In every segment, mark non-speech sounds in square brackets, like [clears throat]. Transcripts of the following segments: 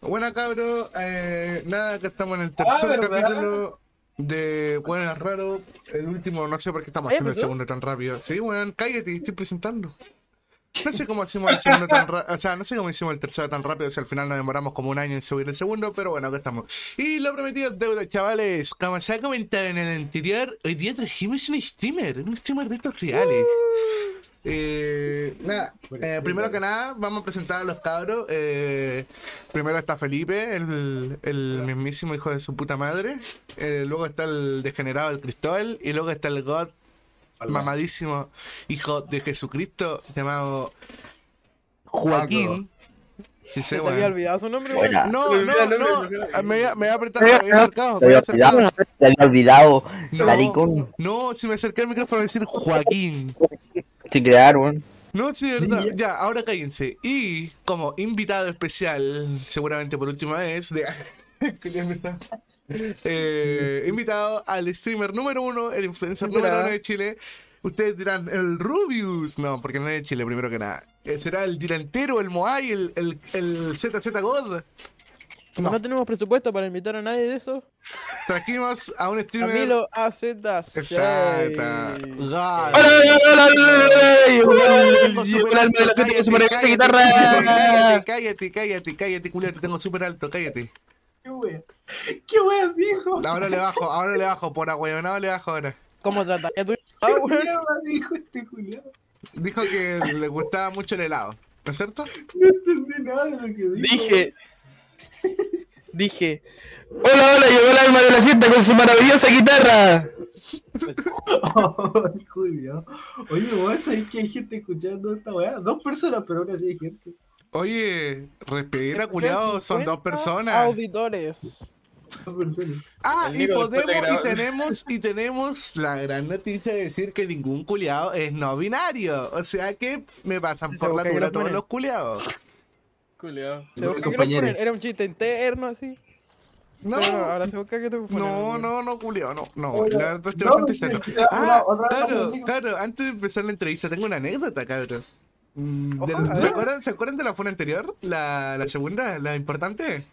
Buena cabro, eh, nada, que estamos en el Ah, tercer capítulo de Bueno, es raro. El último, no sé por qué estamos haciendo el segundo tan rápido. Sí, weón, cállate, estoy presentando. No sé cómo hicimos el segundo tan rápido, o sea, no sé cómo hicimos el tercero tan rápido, si al final nos demoramos como un año en subir el segundo, pero bueno, acá estamos. Y lo prometido es deuda, chavales. Como se ha comentado en el anterior, hoy día trajimos un streamer, un streamer de estos reales. Eh, nada, eh, primero que nada, vamos a presentar a los cabros. Eh, primero está Felipe, el, el mismísimo hijo de su puta madre. Eh, luego está el degenerado, el Cristóbal. Y luego está el God, mamadísimo hijo de Jesucristo, llamado Joaquín. Y ¿Se sé, te weón. había olvidado su nombre? Buena. No, no, no, se me me voy a- me voy a apretar, me había acercar. olvidado, te había olvidado, No. maricón. No, si me acerqué al micrófono a decir Joaquín. Sí, claro, weón. No, sí, de verdad. Ya, ahora cállense. Y como invitado especial, seguramente por última vez, de... [laughs] Eh, invitado al streamer número uno, el influencer ¿Quién número uno de Chile. Ustedes dirán, el Rubius. No, porque no es de Chile, primero que nada. Eh, Será el delantero, el Moai, el, el, el ZZ God. Como No. no tenemos presupuesto para invitar a nadie de eso, Trajimos a un streamer. Camilo AZ. Exacto. ¡Hola, hola, cállate, cállate. Cállate, cállate, cállate, culiao, te tengo súper alto, cállate. ¡Qué wea! ¡Qué wea dijo! Ahora le bajo, ahora le bajo, por agüeyonado le bajo ahora. ¿Cómo trataría tu ¿Qué ah, dijo este Julián? Dijo que le gustaba mucho el helado, ¿no es cierto? No entendí nada de lo que dijo. Dije. Dije. Hola, hola, llegó el alma de la fiesta con su maravillosa guitarra. Ay, Julio. Oye, vos sabés que hay gente escuchando esta weá. Dos personas, pero aún así hay gente. Oye, respira, culiao, son dos 50 personas. Auditores. Dos personas. Ah, y podemos, de y tenemos, y tenemos la gran noticia de decir que ningún culiao es no binario. O sea que me pasan por la lo todos los culiados. Culeado. Se busca que. Era un chiste interno así. No, Pero ahora se busca que te no, no, no, culiao, no, no. Oye, La verdad estoy no, bastante sí, serio. quizá Ah, otra claro, claro, antes de empezar la entrevista tengo una anécdota, cabrón. Mm, Ojalá. ¿Se acuerdan, ¿Se acuerdan de la funa anterior? La, la segunda, la importante.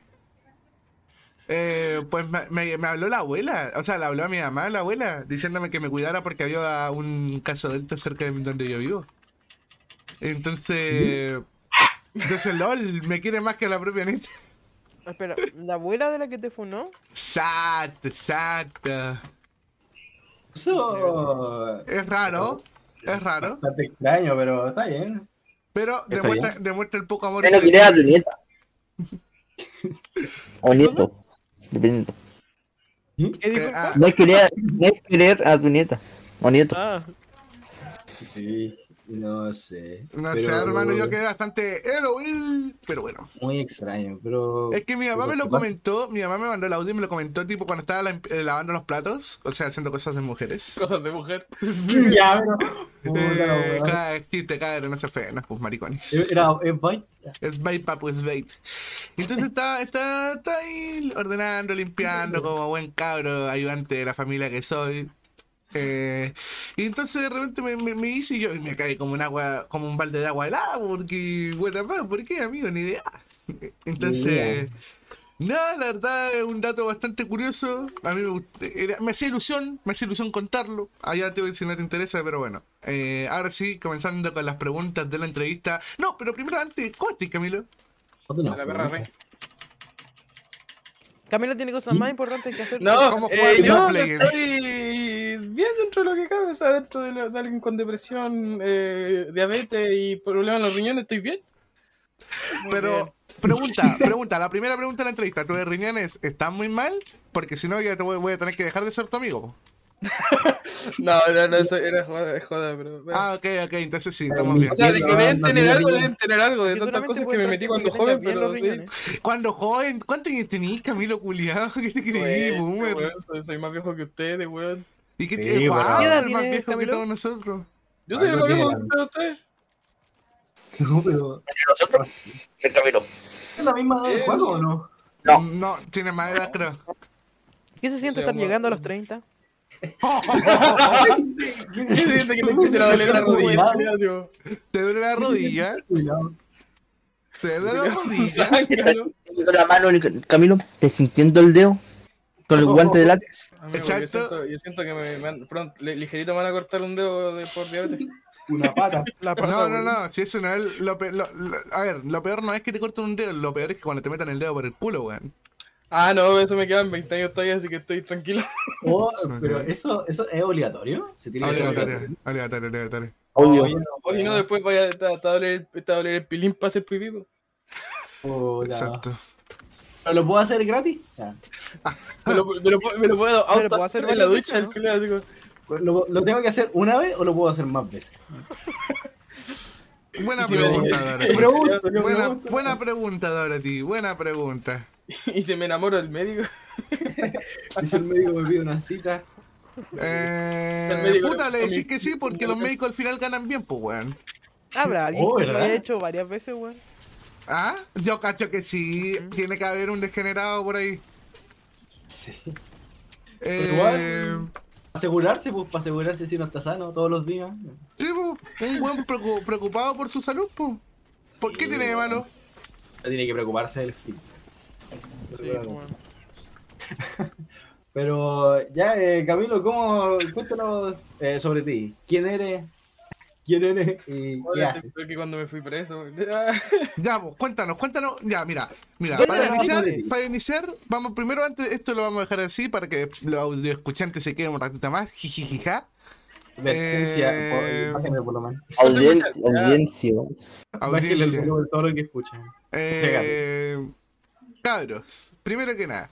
Eh, pues me, me- me habló la abuela, o sea, le habló a mi mamá, la abuela, diciéndome que me cuidara porque había un caso delta cerca de donde yo vivo. Entonces, entonces LOL, me quiere más que la propia neta. Espera, ¿la abuela de la que te funó? Exacto, exacto. Eso. Es raro, es raro, Bastante extraño, pero está bien. pero Está demuestra, demuestra el poco amor Menos que a tu nieta. O nieto. Dependiendo. ¿Qué dijo? Eh, ah, No es querer, no es querer a tu nieta. O nieto. Ah, Sí, no sé. No Pero- sé, hermano, yo quedé bastante pero bueno. Muy extraño, pero. Es que mi mamá me lo comentó, mi mamá me mandó el audio y me lo comentó tipo cuando estaba la- eh, lavando los platos, o sea, haciendo cosas de mujeres. Cosas de mujer. [laughs] [laughs] ya, pero. Eh, es chiste, cabrón, no se fe, no pues maricones. Era, es bait. Es bait, papu, es bait. Entonces está, está, está ahí ordenando, limpiando, como buen cabro, ayudante de la familia que soy. Eh, y entonces de repente me, me, me hice y yo y me caí como un agua, como un balde de agua helada, porque, bueno, ¿por qué, amigo? Ni idea. Entonces, nada, la verdad es un dato bastante curioso. A mí me, era- me hacía ilusión, me hacía ilusión contarlo. Allá te voy a decir si no te interesa, pero bueno. Eh, ahora sí, comenzando con las preguntas de la entrevista. No, pero primero antes, ¿cómo estás, Camilo? La perra rey. Camilo tiene cosas más importantes que hacer. No, ¿Cómo eh, yo estoy bien dentro de lo que cabe, o sea, dentro de, la- de alguien con depresión, eh, diabetes y problemas en los riñones, estoy bien. Muy Pero, bien. pregunta, pregunta, la primera pregunta de la entrevista, ¿tus riñones están muy mal? Porque si no, ya te voy, voy a tener que dejar de ser tu amigo. [laughs] No, no, no, eso era joda, es joda, pero... bueno. Ah, ok, ok, entonces sí, estamos bien. o sea, de que deben no tener algo, deben tener algo de tantas cosas que me metí cuando joven, pero sí. Cuando joven, ¿cuántos años tenías, Camilo Culiado? [laughs] ¿Qué te creí, Bueno, boomer? soy, soy más viejo que ustedes, weón. ¿Y qué Sí, te pero- ¿Qué edad el más viejo que todos nosotros? Yo soy el no más viejo tiene- que ustedes. No, pero. nosotros? El Camilo. ¿Es la misma edad del juego o no? No. No, tiene más edad, creo. ¿Qué se siente estar llegando a los 30? ¿Qué se siente que te empiece a doler la rodilla? ¿Te duele la rodilla? Cuidado. Te duele la rodilla. Sintiendo la mano, Camilo. ¿Estás sintiendo el dedo? Con el guante de látex. Amigo, Exacto. Yo siento, yo siento que me, me han- pronto, li- ligerito me van a cortar un dedo de, por diabetes. Una pata. La pata, No, no, no, si eso no es lo peor. a ver, lo peor no es que te corten un dedo, lo peor es que cuando te metan el dedo por el culo, weón. Ah, no, eso me quedan 20 años todavía, así que estoy tranquilo. Oh, [laughs] pero eso, eso es obligatorio. Se tiene que ser obligatorio. aleatorio, aleatorio. Obvio. Oye, no, O si no, después vaya a doler el- te va a doler el pilín para hacer pipí. po. puta. Exacto. ¿Pero lo puedo hacer gratis? Ya. Me lo, me lo, puedo- me lo puedo puedo auto hacer hacer en la ducha, el ¿no? como- ¿Lo, ¿Lo tengo que hacer una vez o lo puedo hacer más veces? Buena pregunta, Dorothy. Buena, buena pregunta, Dorothy. Buena pregunta. [laughs] Y se me enamora el médico. [laughs] Dice el médico me pide una cita. El Eh, médico puta, le decís que sí porque los médicos al final ganan bien, pues, weón. Habrá alguien Oh, que lo ¿verdad? haya hecho varias veces, weón. ¿Ah? Yo cacho que sí. Tiene que haber un degenerado por ahí. Sí. Eh, igual- Asegurarse, pues, para asegurarse si no está sano todos los días. sí, pues, un buen preocu- preocupado por su salud, pues. ¿Por qué tiene de malo? Tiene que preocuparse del fin. Sí, weón. [laughs] Pero ya, eh, Camilo, ¿cómo? Cuéntanos eh, sobre ti. ¿Quién eres? ¿Quién eres? ¿Y qué haces? cuando me fui preso. [laughs] Ya, pues, cuéntanos, cuéntanos. Ya, mira, mira, para iniciar, para iniciar, vamos primero antes, esto lo vamos a dejar así para que los audio escuchantes se queden un ratito más, jijijija. Advertencia, Eh, por- bájenle por lo menos. Audiencia. Audiencia. El Audiencia. volumen todo lo que escuchan. Eh, cabros, primero que nada,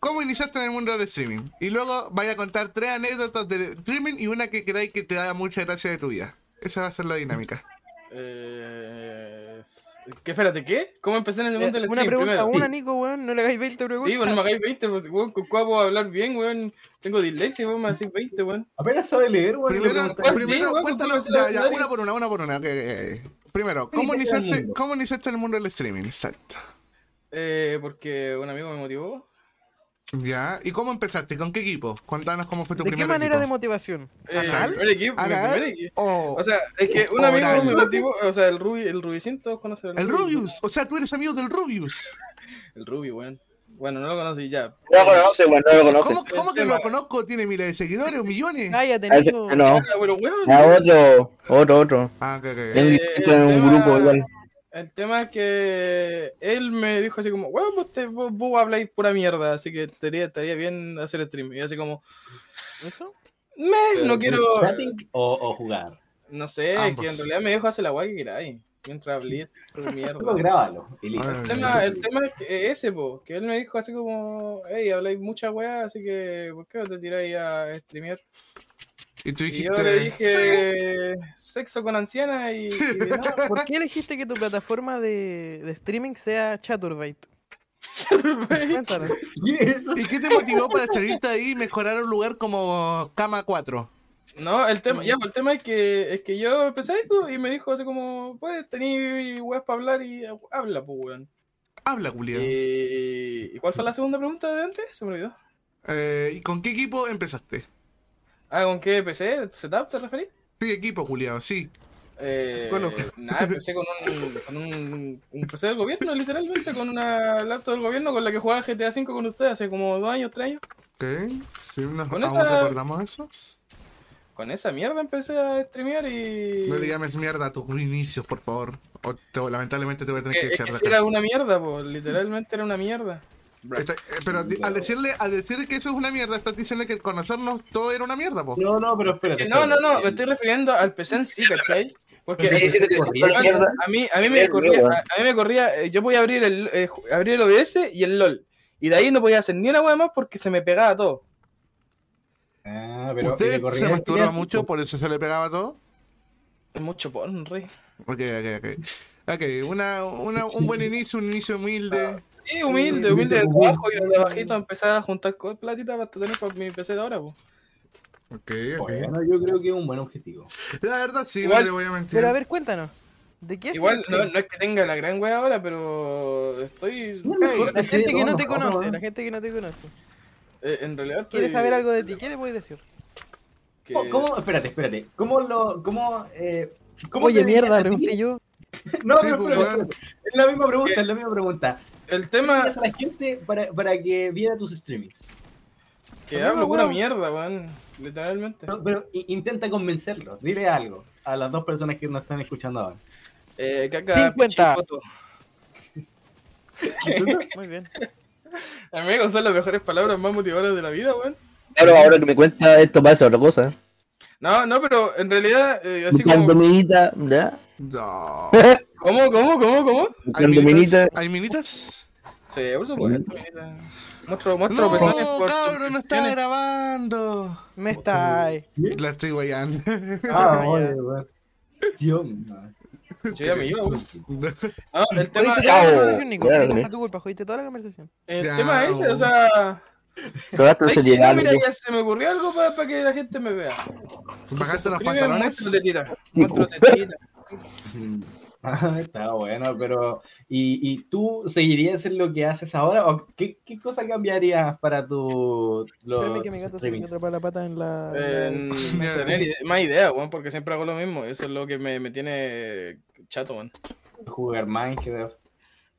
¿cómo iniciaste en el mundo del streaming? Y luego vaya a contar tres anécdotas de streaming y una que queráis que te da mucha gracia de tu vida. Esa va a ser la dinámica. eh, ¿Qué, espérate, qué? ¿Cómo empecé en el mundo del Una pregunta, primero? una, Nico, weón. No le hagáis 20 preguntas. Sí, pues no me hagáis 20, pues, weón, ¿con cuál puedo hablar bien, weón? Tengo dislexia, weón, me hacéis 20, weón. Apenas sabe leer, güey. Primero, ¿cuál sí, primero weón? cuéntanos, ¿Cómo se la ya, ya, una por una, una por una. Primero, ¿cómo ¿Cómo iniciaste? ¿cómo iniciaste en el mundo del streaming? Exacto. Eh, porque un amigo me motivó. Ya, ¿y cómo empezaste? ¿Con qué equipo? Cuéntanos cómo fue tu ¿De qué primer manera de equipo. motivación? Eh, ¿Anal? mi primer equipo, primer equipo. O O sea, es que un Oral. amigo me motivó, o sea, el Rubi, el Rubicín, todos conocen el Rubius. O sea, tú eres amigo del Rubius. El Rubi, weón. Bueno, no lo conocí ya. No lo conoce, weón, no lo conoce. ¿Cómo, cómo que El lo conozco? ¿Tiene miles de seguidores o millones? Ah, no. Ah, pero weón. A otro, otro, otro. Ah, ok, ok. Tengo Eh, en un el tema- grupo igual. El tema es que él me dijo así como, weón, vos, te, vos, vos habláis pura mierda, así que estaría, estaría bien hacer stream. Y así como, ¿Eso? me, no quiero, ¿Chatting o, o jugar? no sé, Ambos. que en realidad me dijo hacer la guay que queráis. Mientras hablé, [laughs] mierda. grábalo. y listo. Ah, El tema, el tema es que ese, po, que él me dijo así como, hey, habláis mucha weá, así que, ¿por qué no te tiráis a streamear? Y tú Y dijiste. yo le dije, sexo con anciana y... [laughs] ¿Por qué elegiste que tu plataforma de, de streaming sea Chaturbate? [laughs] ¿Y eso? ¿Y qué te motivó para salirte ahí y mejorar un lugar como Cama 4? No, el tema, ya, pues, el tema es que, es que yo empecé esto y me dijo así como, pues, tení weas para hablar y habla, pues, weón. Habla, Julián. Y, ¿y cuál fue la segunda pregunta de antes? Se me olvidó. Eh, ¿Y con qué equipo empezaste? Ah, ¿con qué PC? ¿Setup te referís? Sí, equipo, Julián, sí. Eh, Bueno. nada, empecé con, un, con un, un PC del gobierno, [laughs] literalmente, con una laptop del gobierno con la que jugaba GTA V con ustedes hace como dos años, tres años. Ok, sí, nos, Con ¿aún esa- recordamos esos? Con esa mierda empecé a streamear y... No le llames mierda a tus inicios, por favor. O te- lamentablemente te voy a tener que echar de era una mierda, pues, literalmente era una mierda. Eh, Pero al decirle, al decir que eso es una mierda, estás diciendo que el conocernos todo era una mierda, po. No, no, pero espérate. No, no, no, me estoy refiriendo al PC en sí, ¿cachai? Porque a mí, a mí me corría, a, a mí me corría, eh, yo podía abrir el, eh, abrir el OBS y el LOL. Y de ahí no podía hacer ni una wea más porque se me pegaba todo. Ah, pero ¿y ¿Usted se el masturba mucho, por eso se le pegaba todo? Mucho porno, rey. Ok, ok, ok. Ok, una, una, un buen inicio, un inicio humilde. Sí, humilde, humilde de trabajo y de bajito empecé a juntar platita para tener para mi PC de ahora, pues. Ok, ok. Bueno, yo creo que es un buen objetivo. La verdad, sí, Igual- no te voy a mentir. Pero a ver, cuéntanos. ¿De qué Igual no, no es que tenga la gran wea ahora, pero estoy. La gente que no te conoce, la gente que no te conoce. eh, en realidad estoy. ¿Quieres saber algo de ti? ¿Qué le puedes decir? que- ¿Cómo, cómo- espérate, espérate. ¿Cómo lo, cómo, eh, cómo Oye, mierda, pregunté yo. [laughs] No, Sí, pero, pues, pero- es la misma pregunta, es la misma pregunta. El ¿Qué tema haces a la gente para, para que viera tus streamings? que Amigo, hablo pura mierda, weón. Literalmente. No, pero intenta convencerlos. Dile algo a las dos personas que nos están escuchando ahora. Eh, caca, 50. pichipoto. [laughs] Muy bien. Amigo, son las mejores palabras más motivadoras de la vida, weón. Claro, ahora que me cuenta esto parece otra cosa. No, no, pero en realidad, eh, así como. Buscando minita, ¿ya? No. ¿Cómo, cómo, cómo, cómo? ¿Hay Buscando minita. minitas? ¿Hay minitas? Sí, por supuesto. mira. Muestro, muestro No, pezones por cabrón, no está grabando. Me está ahí. La estoy guayando. Ah, oye, weón. Dios. Yo ya me iba, weón. No, el tema, Jodiste toda la conversación, el tema es ese, o sea. Ay, seriedad, mira, ya se me ocurrió algo para que la gente me vea. Bajarte los pantalones. De tira. De tira. Ah, [laughs] está bueno, pero ¿y, y tú seguirías en lo que haces ahora? ¿O qué, qué cosa cambiarías para tu los que mi gato se la pata en la. Eh, no [laughs] tener ide- más idea, weón, porque siempre hago lo mismo. Eso es lo que me, me tiene chato, weón. Jugar Minecraft.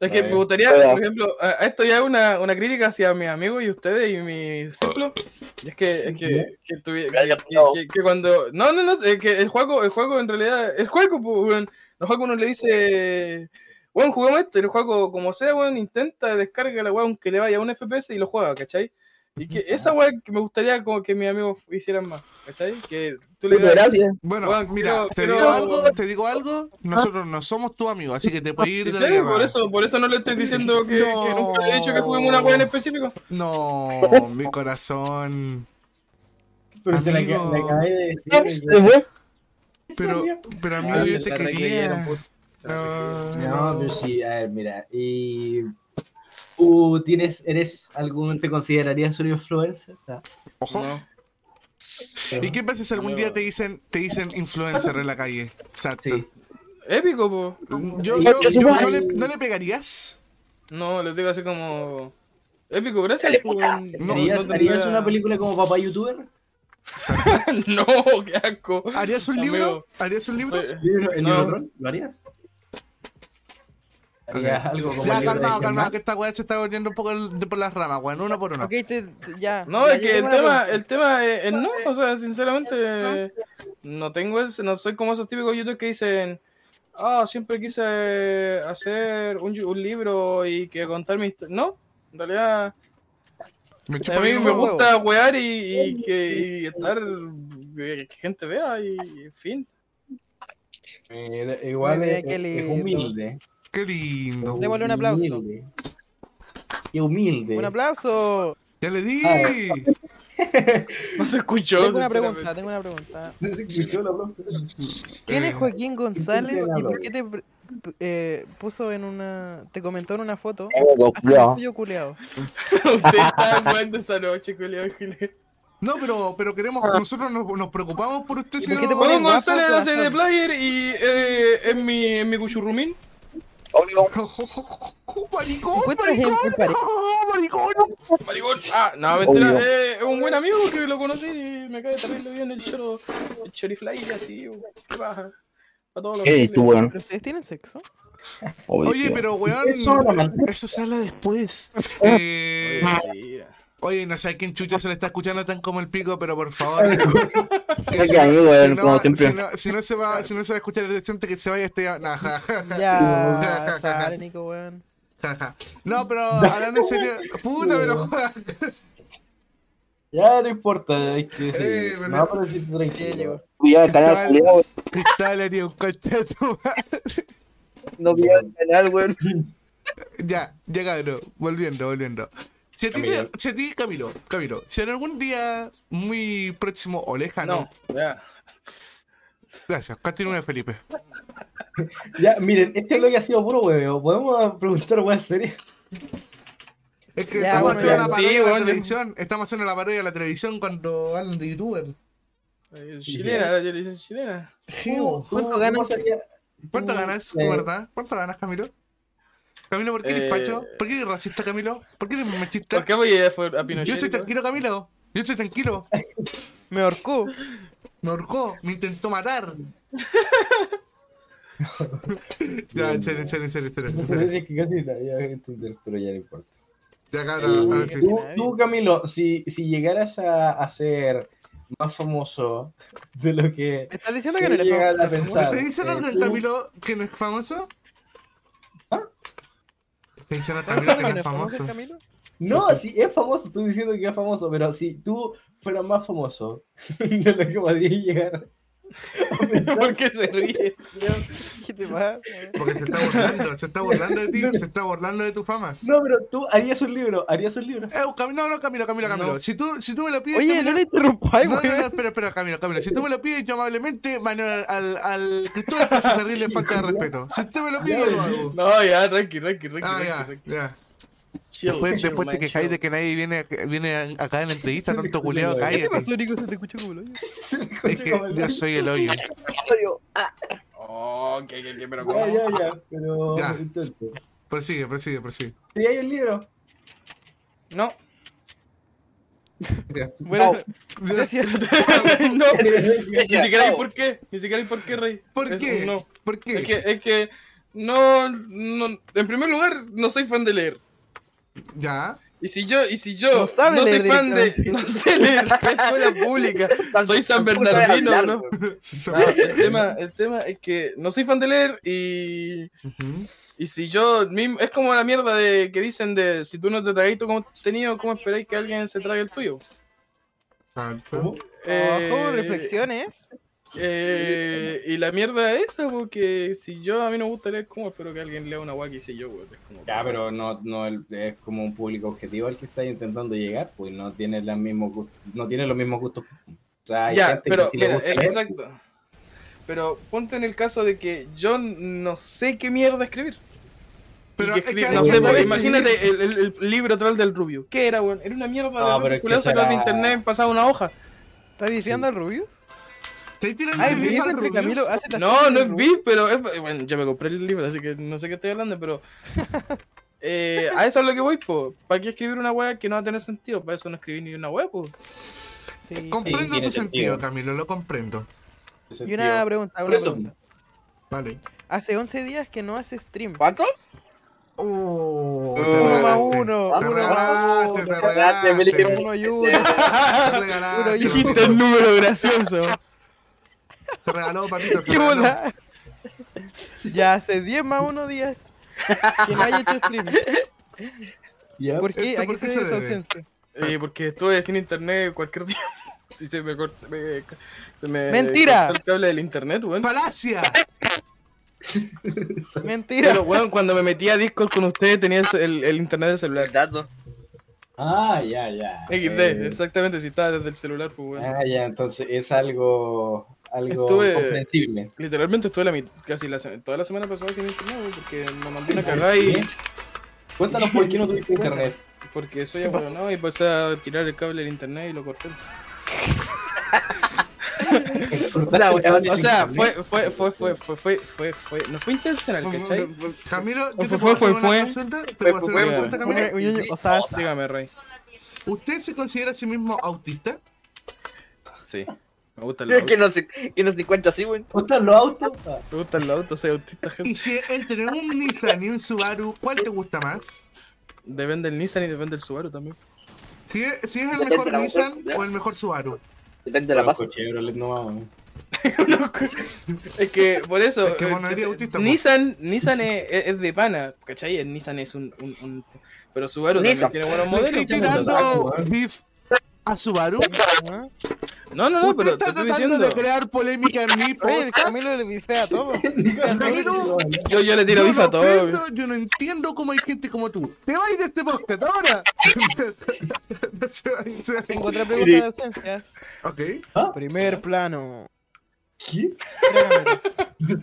Es que A me gustaría, por ejemplo, a- esto ya es una, una crítica hacia mis amigos y ustedes y mi círculo. Y es que, es que, que, tuvi- que, que- que cuando. No, no, no, es que el juego, el juego en realidad. El juego, pues. El juego uno le dice. Weón, juguemos esto. Y el juego, como sea, weón, intenta, descarga la weón, aunque le vaya a un FPS y lo juega, ¿cachai? Y que esa weón que me gustaría como que mis amigos hicieran más, ¿cachai? Que tú le digas. gracias. Bueno, Bueno, mira, quiero- te quiero- digo algo, te digo algo, nosotros no somos tu amigo, así que te puedes ir ¿En de la serio? Por eso, por eso no le estoy diciendo que, No. que nunca le he dicho que juguemos una weón en específico. No, [laughs] mi corazón. Pero se la, Amigo. la acabé de ¿Se decir. fue? Pero, pero amigo, Ah, yo te quería. No, No, pero sí, a ver, mira. Y tú tienes, eres algún, te considerarías un influencer? Ah, Ojo. No. ¿Y qué pasa si algún día te dicen, te dicen influencer en la calle? Exacto. Sí. Épico, po. Yo, yo, yo- ¿no, le, ¿No le pegarías? No, les digo así como. Épico, gracias. No, ¿Harías, no harías tendría- una película como papá youtuber? [laughs] No, qué asco. ¿Harías un libro? ¿Harías un libro? ¿El No. Neurotron? ¿Lo harías? ¿Harías algo como Ya, el libro de calmado, Germán? calmado, que esta weá se está volviendo un poco el- de por las ramas, weón, uno por uno. Ok, te, te- ya. No, ya, es que el tema, el tema es, es no, o sea, sinceramente, no tengo ese, no soy como esos típicos youtubers que dicen, ah, siempre quise hacer un, un libro y que contar mi historia. No, en realidad, Me a mí me huevo. gusta wear y, y que y estar, que gente vea y, en fin. Eh, igual es, humilde. Qué lindo. Démosle un aplauso. Humilde. Qué humilde. Un aplauso. Ya le di. Ah. [laughs] No se escuchó. Tengo una pregunta, tengo una pregunta. [laughs] ¿Se escuchó el aplauso? ¿Quién es Eh, Joaquín González ¿Quién y por qué te eh, puso en una. te comentó en una foto? Culiao. tuyo culeado. [laughs] Usted estaba jugando esa noche, culiao. No, pero, pero queremos, nosotros nos, nos preocupamos por usted, ¿Y por si qué te no- pones Juan González hace de player y eh, es mi, es mi cuchurrumín. Amigo, ¡Maricón! ¿Encuentras en en París? ¡Maricón! Maricón. Ah, no, mentira. Obvio. eh, es un buen amigo que lo conocí y me cae terrible bien el choro, el chorifly así. ¿Qué pasa? Para todos los ¿Qué tú, weón? ¿Pero ustedes tienen sexo? Oye, pero weón, Eso se habla después. [laughs] Eh. Oye, no sé a quién chucha se le está escuchando tan como el pico, pero por favor. si no, se va, si no se va a escuchar decente que se vaya este. Nah, ja, ja, ja, Ya, sale, Nico, weón. ja, ja. No, pero hablando en serio. Puta, pero. [laughs] Ya no importa, es que sí. Eh, pero- no, pero sí, Ya tranquilo. cuidado el canal, weón. Cristal haría un coche de tu madre. No cuidado el canal, weón. Ya, ya cabrón, volviendo, volviendo. Si a ti, Camilo. te- si a ti, Camilo, Camilo, si en algún día muy próximo o lejano, No, ya. gracias, continúe Felipe. [laughs] Ya, miren, este lo que ha sido puro hueveo. ¿Podemos preguntar weá serie? Es que Ya, estamos bueno, haciendo ya. la Sí, parodia de la bueno, televisión, estamos haciendo la parodia de la televisión cuando hablan de youtuber. Eh, Chilena, la televisión chilena. ¿Cómo- ¿Cuánto ganas? ¿Cuánto ganas, eh, verdad? ¿Cuánto ganas, Camilo? Camilo, ¿por qué eres Eh, facho? ¿Por qué eres racista, Camilo? ¿Por qué eres machista? ¿Por qué voy a ir a Pinochet? Yo estoy y todo? tranquilo, Camilo. Yo estoy tranquilo. Me ahorcó. Me ahorcó, me intentó matar. [laughs] Ya, en serio, en serio, en serio, que casi nadie entender, pero ya no importa. Ya, cabra, Eh, ahora sí. tú, tú, Camilo, si, si llegaras a, a ser más famoso de lo que ¿Me estás diciendo que no eres famoso? ¿Me pensar, estás diciendo eh, que el tú- Camilo que no es famoso? ¿Me estás diciendo el ¿No Camilo que no es famoso? No, sí, es famoso, estoy diciendo que es famoso, pero si tú fueras más famoso [laughs] de lo que podrías llegar [laughs] ¿Por qué se ríe? ¿Qué te pasa? Porque se está burlando, se está burlando de ti, se está burlando de tu fama. No, pero tú harías un libro, harías un libro. Eh, Camilo, no, no, Camilo, Camilo, Camilo. No. Si, tú, si tú me lo pides, Oye, Camilo- no le interrumpáis, No, no, no, weón. espera, espera, Camilo, Camilo. Si tú me lo pides, yo amablemente, Manuel, al, al Cristóbal hace terrible falta de respeto. Si usted me lo pide, yo lo hago. No, ya, tranqui, tranqui, tranqui. Ah, tranqui, ya, tranqui. ya. Chill, Después, chill, después te man, quejáis chill. de que nadie viene, viene acá en la entrevista, tanto culiado, sí, ¿Qué te pasó, Nico? Se te escuchó como el hoyo. Es que yo soy el hoyo. Oh, que, que, que, pero Ya, ¿cómo? ya, ya, pero Ya. entonces, Prosigue, prosigue, prosigue. ¿sería el libro? No. [laughs] Bueno, gracias. [laughs] [laughs] no. Ni Ya, siquiera hay no. por qué. Ni siquiera hay por qué, Rey. ¿Por Es qué? No. ¿Por qué? Es que, es que no, no. En primer lugar, no soy fan de leer. Ya. Y si yo, y si yo No soy leer fan de. No sé leer, escuela pública. [laughs] Soy San Bernardino, bro. No, [laughs] el, tema, el tema es que no soy fan de leer y, y si yo mismo, es como la mierda de que dicen de si tú no te traes tu contenido, ¿cómo esperáis que alguien se trague el tuyo? Exacto. ¿Cómo? Ojo, reflexiones. Eh, y la mierda es esa, porque si yo a mí no me gusta leer, ¿cómo espero que alguien lea una guay que yo, güey? Es como- Ya, pero no, no el- es como un público objetivo al que está intentando llegar, pues no tiene, las mismos gustos, no tiene los mismos gustos. O sea, hay ya, gente pero que sí le mira, gusta eh, leer, exacto. Pero ponte en el caso de que yo no sé qué mierda escribir. Pero es que no sé, pues, imagínate el, el- el libro troll del Rubio. ¿Qué era, weón? Era una mierda No, pero de es sacado de será- internet, pasaba una hoja. ¿Estás diciendo al Rubio? Las No, no es beef, pero es, bueno, yo me compré el libro, así que no sé qué estoy hablando, pero [laughs] eh, a eso es lo que voy, po. ¿Para qué escribir una wea que no va a tener sentido? Para eso no escribí ni una wea, po. Sí. Comprendo Sí, tu sentido, sentido. Camilo, lo comprendo. Y una pregunta, una pregunta. Vale. Hace 11 días que no hace stream. ¿Cuánto? Oh, Uno te Uno más regalaste. uno. Te Uno regalaste, te uno. regalaste, elegí regalaste. Uno y uno. Te regalaste. Uno y uno. Dijiste el número gracioso. Se regaló, papito, se [laughs] ¡Qué regaló. Ya hace 10 más 1 días que no haya hecho stream. Ya, ¿Por qué? ¿Esto ¿A por qué se se debe? Eh, porque estuve sin internet cualquier día. [laughs] Si se me corta. me- se me ¡Mentira! cortó el cable del internet, weón. ¡Falacia! [laughs] Mentira. Pero, weón, cuando me metí a Discord con ustedes tenía el, el- el internet del celular. Dato. Ah, ya, ya. XD, Eh, exactamente, si estaba desde el celular, pues, weón. Ah, ya, entonces es algo, algo estuve, comprensible. Literalmente estuve la, casi la, toda la semana pasada sin internet, porque me mandé una cagada y... Cuéntanos por qué no tuviste [laughs] internet. Porque soy abandonado y pasé a tirar el cable del internet y lo corté. o sea, fue, fue, fue, fue, fue, fue, fue, no fue intencional, ¿cachai? Camilo, yo te puedo hacer una consulta, te puedo hacer una consulta, Camilo. O sea, dígame, Rey. ¿Usted se considera a sí mismo autista? Sí. Me gustan los Que autos. no se, que no se cuenta así, weón. ¿Gustan los autos? Me gustan los autos, soy autista, gente. Y si entre un Nissan y un Subaru, ¿cuál te gusta más? Depende del Nissan y depende del Subaru también. Si es, si es el Depende mejor Nissan o el mejor Subaru. Depende de la nomás, [laughs] weón. Es que por eso. Es que vos no eh, autista, po. Nissan, Nissan es, es- es de pana, ¿cachai? El Nissan es un. un, un- pero Subaru Nissan. también tiene buenos ¿Le modelos. estoy pues, tirando beef a Subaru? ¿Ah? No, no, no, ¿Usted pero te está estoy tratando diciendo. de crear polémica en mi [laughs] podcast? Camilo le bifea todo. [laughs] Camilo, Yo, yo le tiro bifa no a todo. aprendo, yo no entiendo cómo hay gente como tú. Te vas de este podcast ahora. [laughs] No. Tengo otra pregunta de ausencias. Ok. Primer plano. ¿Qué? Camilo,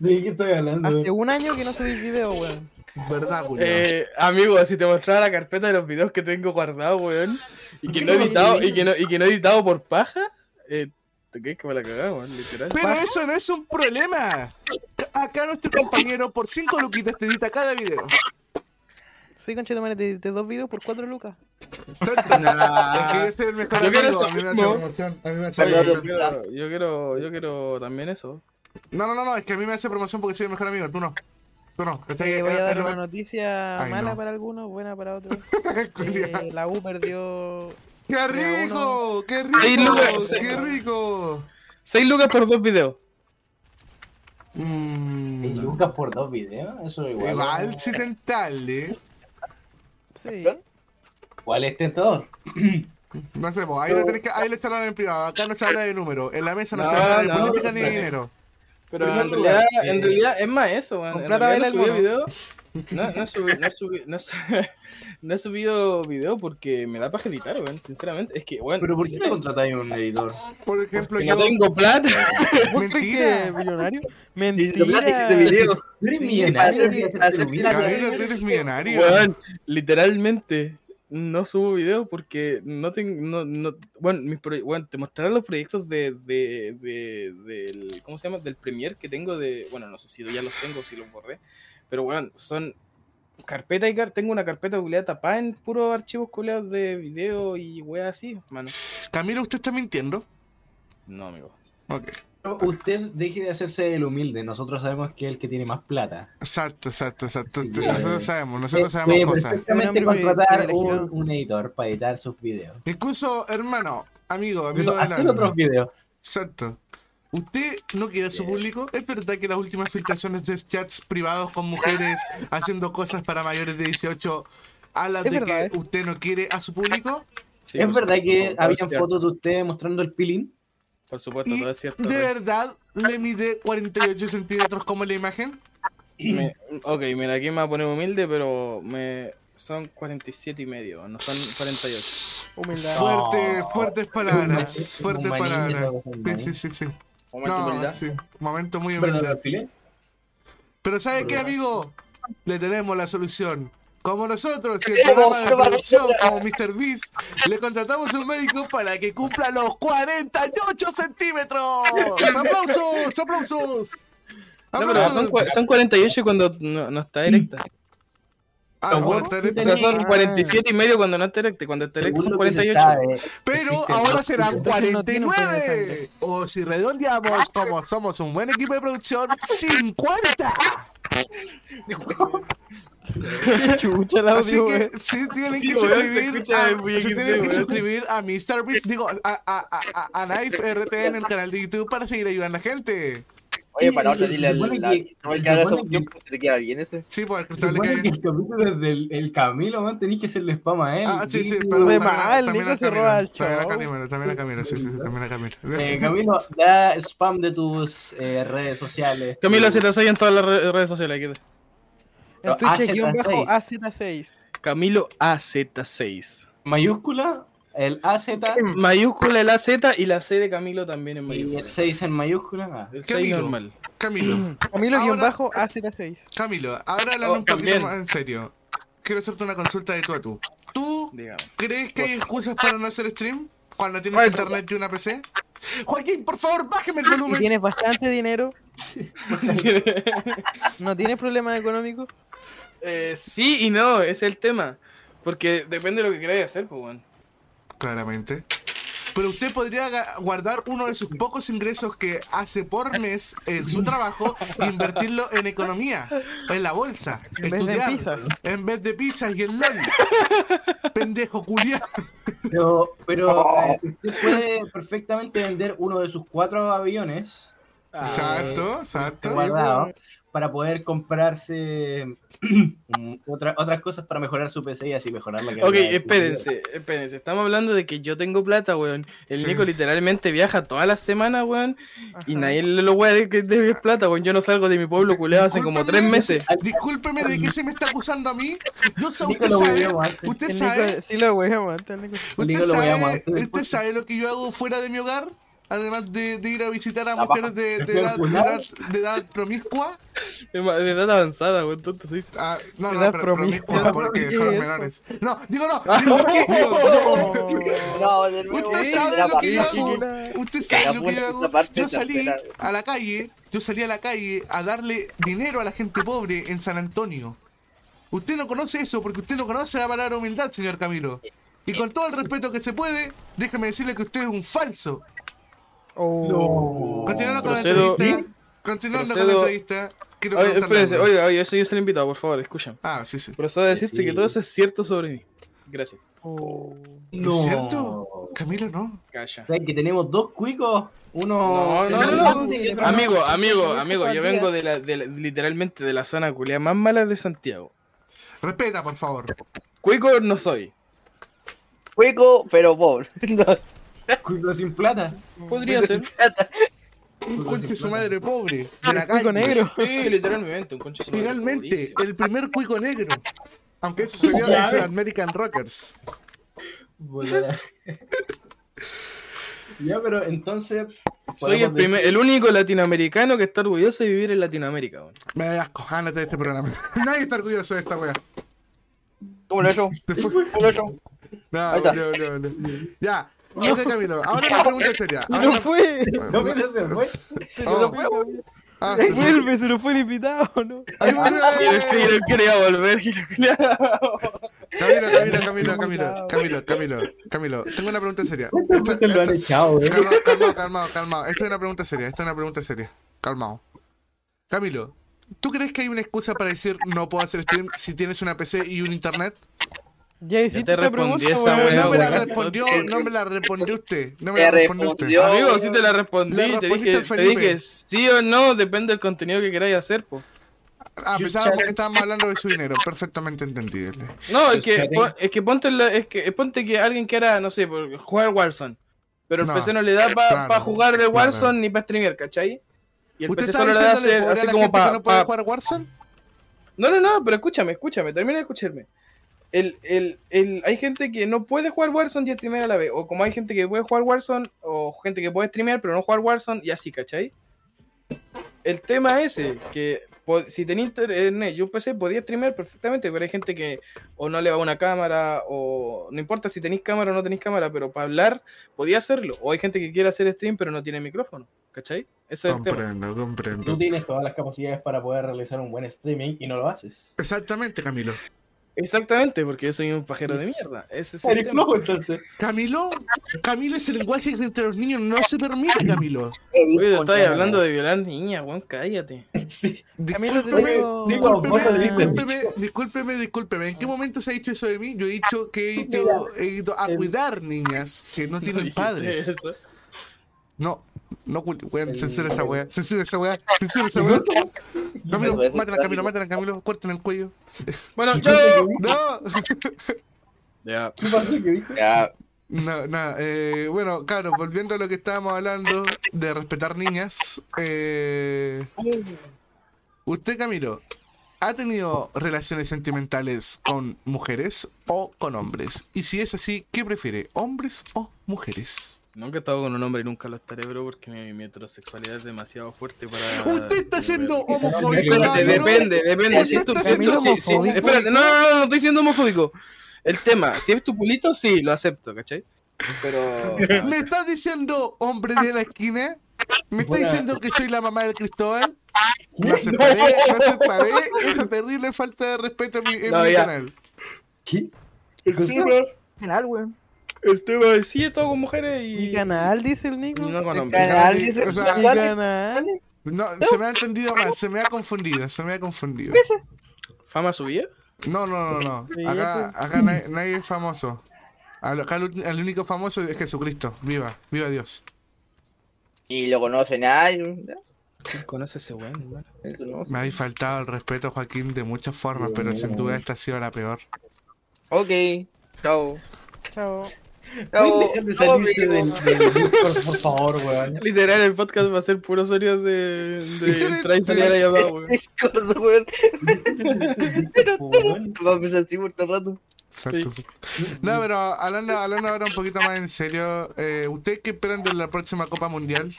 ¿De qué estoy hablando? Hace un año que no subí video, weón. Verdad, Julio. Eh, amigo, si te mostrara la carpeta de los videos que tengo guardados, weón, y que no he editado, y que no, y que no he editado por paja, eh, ¿te crees que me la cagás, weón? Literal. Pero eso no es un problema. Acá nuestro compañero por 5 luquitas te edita cada video. Sí, conchetumare, te edité dos videos por 4 lucas. [laughs] Es que yo soy el mejor Yo quiero eso A mí me hace promoción. A mí me hace Oye, yo, promoción. quiero, yo quiero, yo quiero también eso. No, no, no, no, es que a mí me hace promoción porque soy el mejor amigo, tú no. Tú no. ¿cachai? Eh, voy Es- a es dar una noticia Ay, mala no. para algunos, buena para otros. [laughs] Eh, la U perdió. ¡Qué rico! ¡Qué rico! Lucas. ¡Qué rico! 6 lucas por dos videos. Mm, ¿Y Lucas por dos videos? Eso igual. Igual si tentable. Sí. ¿Cuál es tentador? No sé, pues, ahí, le tenés que, ahí le charlan en privado. Acá no se habla de número. En la mesa no, se No, habla de no, política ni de dinero. Pero en lugar, realidad, eh, en realidad es más eso, En plata realidad no subido video. [laughs] No, no he subido, no he subido, no he su- [laughs] no he subido video porque me da para editar, weón, sinceramente. Es que, weón, ¿Pero por qué no- contratáis un editor? Por ejemplo, porque yo. no tengo plata. [laughs] ¿Vos crees que Mentira. millonario? Plata, Mentira. literalmente no subo video porque no tengo, no, no, bueno, mis weón, te mostraré los proyectos de, de, de, del, ¿cómo se llama? Del Premiere que tengo de, bueno, no sé si ya los tengo, si los borré, pero weón, son carpeta y car tengo una carpeta culiada tapada en puros archivos culiados de video y weas así, mano. Camilo, ¿usted está mintiendo? No, amigo. Ok. Usted deje de hacerse el humilde. Nosotros sabemos que es el que tiene más plata. Exacto, exacto, exacto. Sí, nosotros eh, sabemos, nosotros Eh, sabemos puede cosas. perfectamente contratar un, un editor para editar sus videos. Incluso, hermano, amigo, amigo Incluso del hacer otros videos. Exacto. ¿Usted no quiere a su público? ¿Es verdad que las últimas filtraciones de chats privados con mujeres haciendo cosas para mayores de 18 hablan de verdad, que usted no quiere a su público? Sí, ¿Es verdad que habían fotos de usted mostrando el pilín? Por supuesto, ¿Y todo es cierto. de rey. verdad le mide 48 centímetros como la imagen? Me- ok, mira, aquí me voy a poner humilde, pero me son 47 y medio, no son 48. Humildad. Fuerte, fuertes palabras, fuertes palabras. Sí, sí, sí, sí. Momento No, humildad. sí, momento muy ¿Verdad, humilde. Pero ¿sabe qué, amigo? Le tenemos la solución. Como nosotros, y el programa de producción, como [laughs] Mr. Beast, le contratamos un médico para que cumpla los 48 centímetros. [laughs] ¡Aplausos! ¡Aplausos! No, pero ¡Aplausos! son, cua- son 48 cuando no, no está directa. Ah, bueno, está O bien. sea, son Ah. 47 y medio cuando no está directa. Cuando está directa Según son lo que se 48. sabe, Pero ahora serán tipos. Entonces no tiene un pene de 49. O si redondeamos, como somos un buen equipo de producción, 50. [laughs] Qué [laughs] chucha el Así que sí tienen Sí, que suscribir, a, se tienen que suscribir a Mr. Beast, digo, a, a, a, Knife RT en el canal de YouTube para seguir ayudando a la gente. Oye, para otra, Se dile al. la- No, el que haga que- porque te queda bien ese. Sí, pues el le cae que el capítulo del el Camilo, man, tenéis que hacerle spam a él. Ah, sí, sí, perdón. De mal, también a se Camilo, roba el También a. Camilo, también a Camilo, sí, sí, sí, también a Camilo. Eh, [laughs] Camilo, da spam de tus eh, redes sociales. Camilo Tu- Z6 en todas las re- redes sociales. aquí. En Twitch AZ6. guion bajo AZ6. Camilo AZ6. mayúscula, el AZ Mayúscula la Z y la C de Camilo también en y mayúscula. el 6 en mayúscula. ah. El ¿Qué 6 Camilo? normal. Camilo, [clears throat] Camilo guion Ahora- bajo AZ6. Camilo, ahora hablando Oh, un poquito también. más en serio. Quiero hacerte una consulta de tú a tú. ¿Tú Dígame. crees que hay excusas para no hacer stream cuando tienes Ay, internet y una PC? Joaquín, por favor, bájeme el Si volumen. tienes bastante dinero, [laughs] no tienes problemas económicos. Eh, sí y no, ese es el tema. Porque depende de lo que queráis hacer, pues, weón. Claramente. Pero usted podría guardar uno de sus pocos ingresos que hace por mes en su trabajo e invertirlo en economía, en la bolsa, En vez de en estudiar, pizzas. en vez de pizzas y el LOL. [laughs] Pendejo culiao. Pero, pero eh, usted puede perfectamente vender uno de sus cuatro aviones Exacto, exacto. guardado para poder comprarse [clears throat] otra- otras cosas para mejorar su PC y así mejorar la calidad. Ok, espérense, espérense. Estamos hablando de que yo tengo plata, weón. El Sí. Nico literalmente viaja todas las semanas, weón. Y nadie le lo weá de que debe plata, weón. Yo no salgo de mi pueblo culeado hace como tres meses. Discúlpeme de qué se me está acusando a mí. Yo sé, usted lo sabe, usted El sabe, Nico, sí lo voy a matar, Nico. usted Nico lo hueveamos sabe, usted sabe lo que yo hago fuera de mi hogar. Además de, de ir a visitar a La mujeres de, de edad, de, edad, de edad promiscua. [laughs] De edad avanzada. Tonto se dice. Ah, no, no, Edad pero promiscua. promiscua porque ¿Qué son menores. No, digo no. Digo, digo, No, de nuevo. Usted sabe lo que yo hago. Usted sabe lo que yo hago. Yo salí a la calle, yo salí a la calle a darle dinero a la gente pobre en San Antonio. Usted no conoce eso porque usted no conoce la palabra humildad, señor Camilo. Y con todo el respeto que se puede, déjeme decirle que usted es un falso. Oh. Continuando con la entrevista. continuando con la entrevista, quiero Oye, espérense, algo. oye, oye, eso yo soy el invitado, por favor, escuchen. Ah, sí, sí. Procedo a decirte Sí. que todo eso es cierto sobre mí. Gracias. Oh. ¿Es cierto? Camilo, no. Calla. ¿Sabes que tenemos dos cuicos? Uno. No, no, no, no. Amigo, no. amigo, amigo, yo vengo de la, de la- literalmente de la zona culia más mala de Santiago. Respeta, por favor. Cuico no soy. Juego, pero pobre. [laughs] Cuico sin plata. Podría ser. Un conche su madre pobre. De la Cuico calle. negro. Sí, literalmente, un conche su madre Finalmente, pobrísimo. el primer cuico negro. Aunque eso sería ves. American Rockers. [laughs] Ya, pero entonces. Soy el, primer, el único latinoamericano que está orgulloso de vivir en Latinoamérica. weón. Me da asco, ándate de este programa. [laughs] Nadie está orgulloso de esta wea. ¿Cómo lo he hecho? [laughs] ¿Cómo lo he hecho? No, no, no. Ya, ok, Camilo. Ahora una pregunta seria. Se Ahora una- fue. No me se fue. Se Oh. nos fue. Ah, sí, sí. Vuelve, se nos fue el invitado, ¿no? Ahí volvió. [laughs] Y el que yo quería volver. lo Camilo, Camilo, Camilo, Camilo, Camilo, Camilo, Camilo. Tengo una pregunta seria. ¿Cuántas Esta- veces lo han esta- echado, eh? Calmado, calmado, calmado, calmado. Esta es una pregunta seria, esta es una pregunta seria. Calmado. Camilo, ¿tú crees que hay una excusa para decir no puedo hacer stream si tienes una PC y un internet? Ya hiciste te pregunta, esa weón. wea, no me la respondió, no me la respondió usted. No me la respondió. Amigo, sí te la respondí. Te dije, te sí o no, depende del contenido que queráis hacer. po. Ah, pensaba porque estábamos hablando de su dinero. Perfectamente entendible. No, es que, es que ponte, la- es que ponte que alguien quiera, no sé, por jugar Warzone. Pero el No, PC no le da para claro, jugar el claro. Warzone ni para streamear, ¿cachai? Y el ¿Usted PC está solo le da así como que para. no puede jugar Warzone? No, no, no, pero escúchame, escúchame, termina de escucharme. El, el, el, hay gente que no puede jugar Warzone y streamear a la vez. O como hay gente que puede jugar Warzone, o gente que puede streamear pero no jugar Warzone y así, ¿cachai? El tema ese, que si tenía internet y un PC podía streamear perfectamente, pero hay gente que o no le va una cámara, o no importa si tenéis cámara o no tenéis cámara, pero para hablar podía hacerlo. O hay gente que quiere hacer stream pero no tiene micrófono, ¿cachai? Ese es el tema. Comprendo, comprendo. Tú tienes todas las capacidades para poder realizar un buen streaming y no lo haces. Exactamente, Camilo. Exactamente, porque yo soy un pajero de mierda. Ese es el flojo entonces. Camilo, Camilo, ese lenguaje que entre los niños no se permite, Camilo. Oye, estoy hablando de violar niña, weón, cállate. [laughs] Sí. Discúlpeme, digo- discúlpeme, discúlpeme, discúlpeme, discúlpeme. ¿En qué momento se ha dicho eso de mí? Yo he dicho que he ido, he ido a cuidar niñas que no tienen [laughs] padres. No, no, weón, censura esa weá, censura esa weá, censura esa weá. [laughs] Camilo, mátala, Camilo, mátala, Camilo, corten el cuello. Bueno, [laughs] yo. No, [laughs] Ya. ¿Qué pasó? ¿Qué dijo? Ya, no, no, eh, bueno, claro, volviendo a lo que estábamos hablando de respetar niñas, eh, usted, Camilo, ¿ha tenido relaciones sentimentales con mujeres o con hombres? Y si es así, ¿qué prefiere, hombres o mujeres? Nunca he estado con un hombre y nunca lo estaré, bro, porque mi, mi heterosexualidad es demasiado fuerte para. Usted está siendo homofóbico, Espérate, depende, depende. Si es tu, está si siendo si- si- espérate, no, no, no, no estoy siendo homofóbico. El tema, si es tu pulito, sí, lo acepto, ¿cachai? Pero. ¿Me estás diciendo hombre de la esquina? ¿Me estás Buena. diciendo que soy la mamá de Cristóbal? No aceptaré, no aceptaré esa terrible falta de respeto en mi, en No, mi canal. ¿Qué? ¿Qué cosa? canal, weón. El tema es, sí, he estado con mujeres y. Mi canal, dice el y Nico. no con El hombres. canal, dice. canal. No, se me ha entendido mal, se me ha confundido, se me ha confundido. ¿Fama subida? No, no, no, no. Acá, acá nadie, nadie es famoso. Acá el, el único famoso es Jesucristo. Viva, viva Dios. Y lo conoce nadie. ¿Quién conoce ese weón. Me habéis faltado el respeto, Joaquín, de muchas formas, pero sin duda esta ha sido la peor. Ok, chao. Chao. ¿Pueden Chao. dejar de chao, salirse del, amigo. del Discord, por favor, weón? Literal, el podcast va a ser puro sonidos de, de entrar y salir a la llamada, weón. Discord, weón. Va a empezar así por todo el rato. Exacto. No, pero hablando, hablando ahora un poquito más en serio, eh, ¿ustedes qué esperan de la próxima Copa Mundial?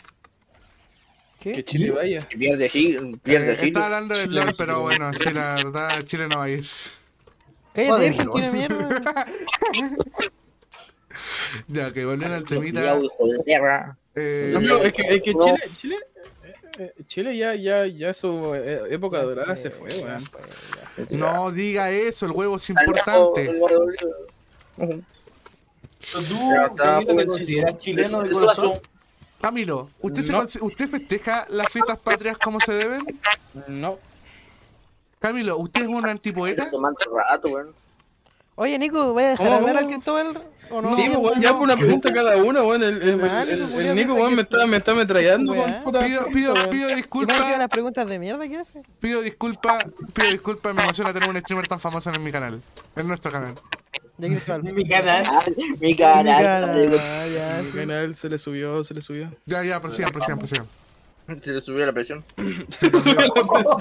Que ¿Qué? Chile vaya. Que pierde Chile. Pierde Eh, Chile. está hablando del LOL, pero bueno, sí, la verdad, Chile no va a ir. Cállate, Argentina, no. mierda. [laughs] Ya, que volviendo al temita. eh, No, es que, es que. Chile, Chile, eh, eh, Chile ya, ya, ya su época dorada se fue, weón. no diga eso, el huevo es importante. tú, Camilo, ¿te consideras chileno de Eso- corazón? eso- Camilo, ¿usted, se No. consi- ¿usted festeja las fiestas patrias como se deben? No. Camilo, ¿usted es un antipoeta? Tomando rato, weón. Oye, Nico, ¿voy a dejar ¿Cómo, hablar cómo? al Cristóbal o no? sí, pues, weón, ya por una pregunta cada uno, weón. El, el, el, Mal, el- pues, el weón, Nico, weón, me está, me está Weón. pura Pido, pido, weón. pido ¿Y no disculpas, las preguntas de mierda que hace? pido disculpas, pido disculpas, me emociona tener un streamer tan famoso en mi canal, en nuestro canal. [laughs] Mi canal. Mi canal. ya, Mi canal se le subió, se le subió. Ya, ya, prosigan, prosigan, prosigan. Se le subió la presión. [laughs] Se le subió la presión.